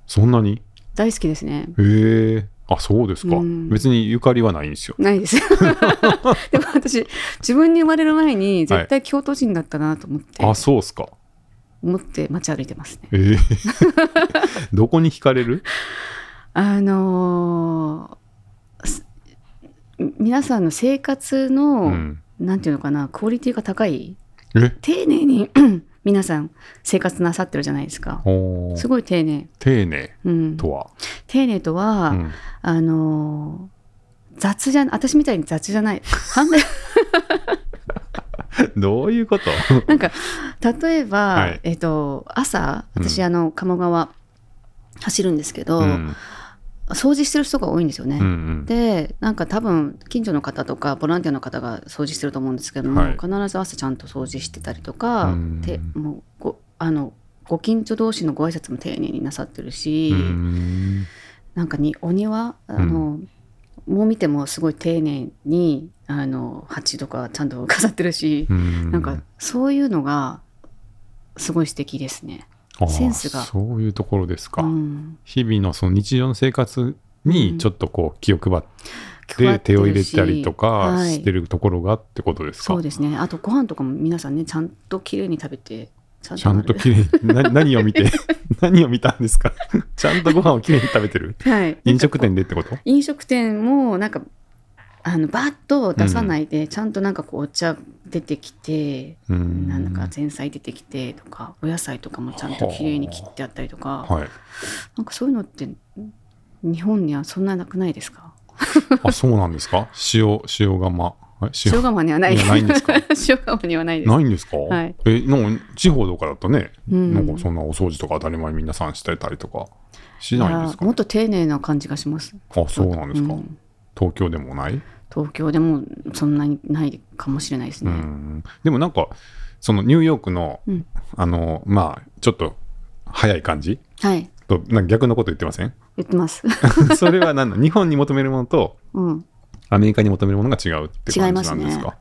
そんなに？大好きですね。へえ。あそうですか、うん。別にゆかりはないんですよ。ないです。*laughs* でも私、自分に生まれる前に絶対京都人だったなと思って、あそうっすか。思って街歩いてますね。えー。*laughs* どこに惹かれる？あのーす皆さんの生活の、うん。なんていうのかな、クオリティが高い、え？丁寧に *clears throat* 皆さん生活なさってるじゃないですか。すごい丁寧。丁寧うん、とは、丁寧とは、うん。あのー雑じゃ私みたいに雑じゃない。*laughs* どういうこと？*laughs* なんか例えば、はい。えっと朝私、うん。あの鴨川走るんですけど、うん掃除してる人が多いんですよね。うんうん。でなんか多分近所の方とかボランティアの方が掃除してると思うんですけども、はい。必ず朝ちゃんと掃除してたりとか、うん。てもうごあのご近所同士のご挨拶も丁寧になさってるし、うなんかにお庭あの、もう見てもすごい丁寧にあの鉢とかちゃんと飾ってるし、うん。なんかそういうのがすごい素敵ですね。センスが。そういうところですか、うん。日々のその日常の生活うん。にちょっとこう気を配ってて手を入れたりとかはい。してるところがってことですか、そうですね。あとご飯とかも皆さんねちゃんと綺麗に食べてちゃんちゃんときれいにな何を見て *laughs* 何を見たんですか？*laughs* ちゃんとご飯をきれいに食べてる？はい。飲食店ででってこと？飲食店もなんかあのバッと出さないで、ちゃんとなんかこうお茶出てきて、うん。なんか前菜出てきてとかお野菜とかもちゃんと綺麗に切ってあったりとか、はい。なんかそういうのって日本にはそんななくないですか？あそうなんですか？塩塩釜。あ塩塩釜にはない。ないんですか？*laughs* 塩釜にはないです。ないんですか、はい。えなんか地方とかだとね、うん。なんかそんなお掃除とか当たり前に皆さんしてたりとかしないんですか？いやもっと丁寧な感じがします。あそうなんですか、うん東京でもない、東京でもそんなにないかもしれないですうね、ん。でもなんかそのニューヨークの、うん。あのまあちょっと早い感じ？はい。となんか逆のこと言ってません？言ってます。*laughs* それは何？だ日本に求めるものとうん。アメリカに求めるものが違うって感じなんですか？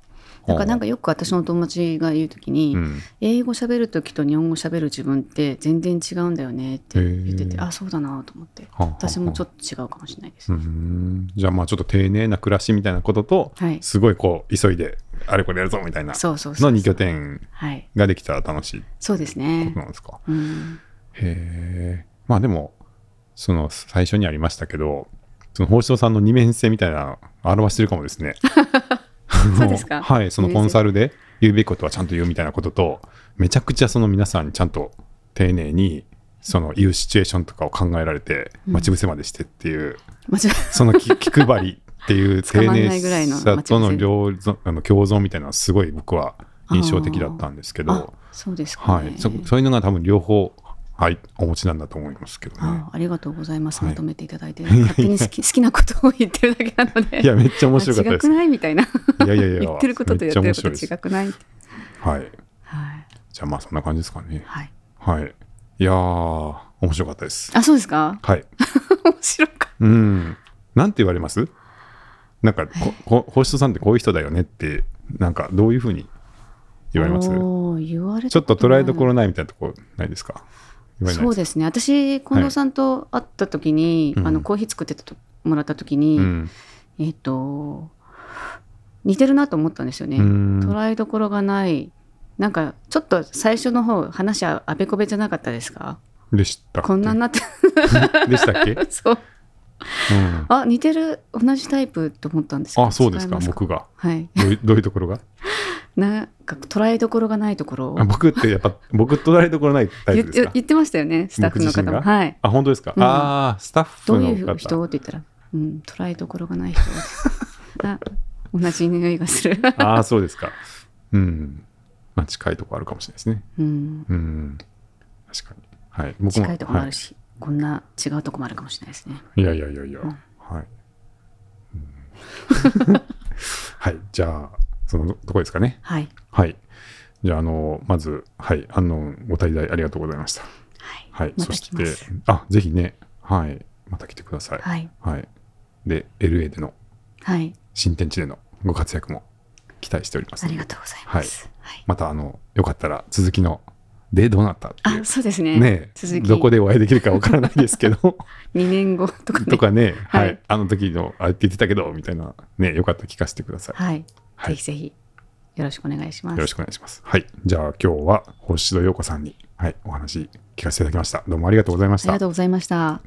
だからなんかか、よく私の友達が言うときに、うん。英語喋るときと日本語喋る自分って全然違うんだよねって言ってて、あそうだなと思って私もちょっと違うかもしれないです、うん。じゃあまあちょっと丁寧な暮らしみたいなことと、はい。すごいこう急いであれこれやるぞみたいなの2拠点はいができたら楽しいそうですこねとなんですか、うん。へえまあでもその最初にありましたけどその宝生さんの二面性みたいな表してるかもですね *laughs* そうですか？はいそのコンサルで言うべきことはちゃんと言うみたいなこととめちゃくちゃその皆さんにちゃんと丁寧にその言うシチュエーションとかを考えられてうん。待ち伏せまでしてっていう、間違その気 *laughs* 気配りっていう丁寧さとの両存あの共存みたいなのはすごい僕は印象的だったんですけあど、そうですか、ね。はい、そそういうのが多分両方、はい、お持ちなんだと思いますけどね。あありがとうございます、はい。まとめていただいて *laughs* 勝手に好き好きなことを言ってるだけなので。いや、めっちゃ面白かったです。あ違くない？みたいな。いやいやいや、言ってることとやってること違くない？はい。はい、じゃあまあそんな感じですかね。はい、はい。いやー、面白かったです。あそうですか？はい。*laughs* 面白かっうん。なんて言われます？なんか、ここ星人さんってこういう人だよねって、なんかどういうふうに言われます？ちょっと捉えどころないみたいなとこないですか？そうですね。私近藤さんと会った時に、うん。あのコーヒー作ってもらった時に、うん。えっ、と似てるなと思ったんですよね、うん。捉えどころがない。なんかちょっと最初の方話ああべこべじゃなかったですか？でしたこんなになって。*laughs* でしたっけ、*laughs* そう。うん、あ似てる同じタイプと思ったんですけどあ、そうですか、僕が。はい。どういうところが？なんか捉えどころがないところ僕ってやっぱ、*laughs* 僕捉えどころないタイ言っプですか？言ってましたよねスタッフの方もはいあ、本当ですか、うんああ、スタッどうフの方。いう人？って言ったら、うん、捉えどころがない人 *laughs* あ同じ匂いがする、*laughs* ああ、そうですか。うん。まあ、近いところあるかもしれないですね。うん、うん。確かに。はい。僕も。近いとこもあるはし、こんな違うとこもあるかもしれないですねい、いやいやいやいや。うんはい。うんはい。じゃあ、そのとこですかね？はいはい。じゃあ、あの、まず、はい。あの、ご滞在ありがとうございました。はい、はい。またそしてあ、ぜひね、はい。また来てください。はいはい。で、LA でのはい新天地でのご活躍も期待しております。ありがとうございます、はいまた、あの、よかったら続きのでどうなったあそうですねね続きどこでお会いできるかわからないですけど *laughs* 2年後とかねとかね、はい、はいあの時のあれって言ってたけどみたいなねよかったら聞かせてください。はい、はいぜひぜひよろしくお願いしますよろしくお願いします。はい。じゃあ今日は星戸陽子さんに、はい、お話聞かせていただきました。どうもありがとうございましたありが。とうございました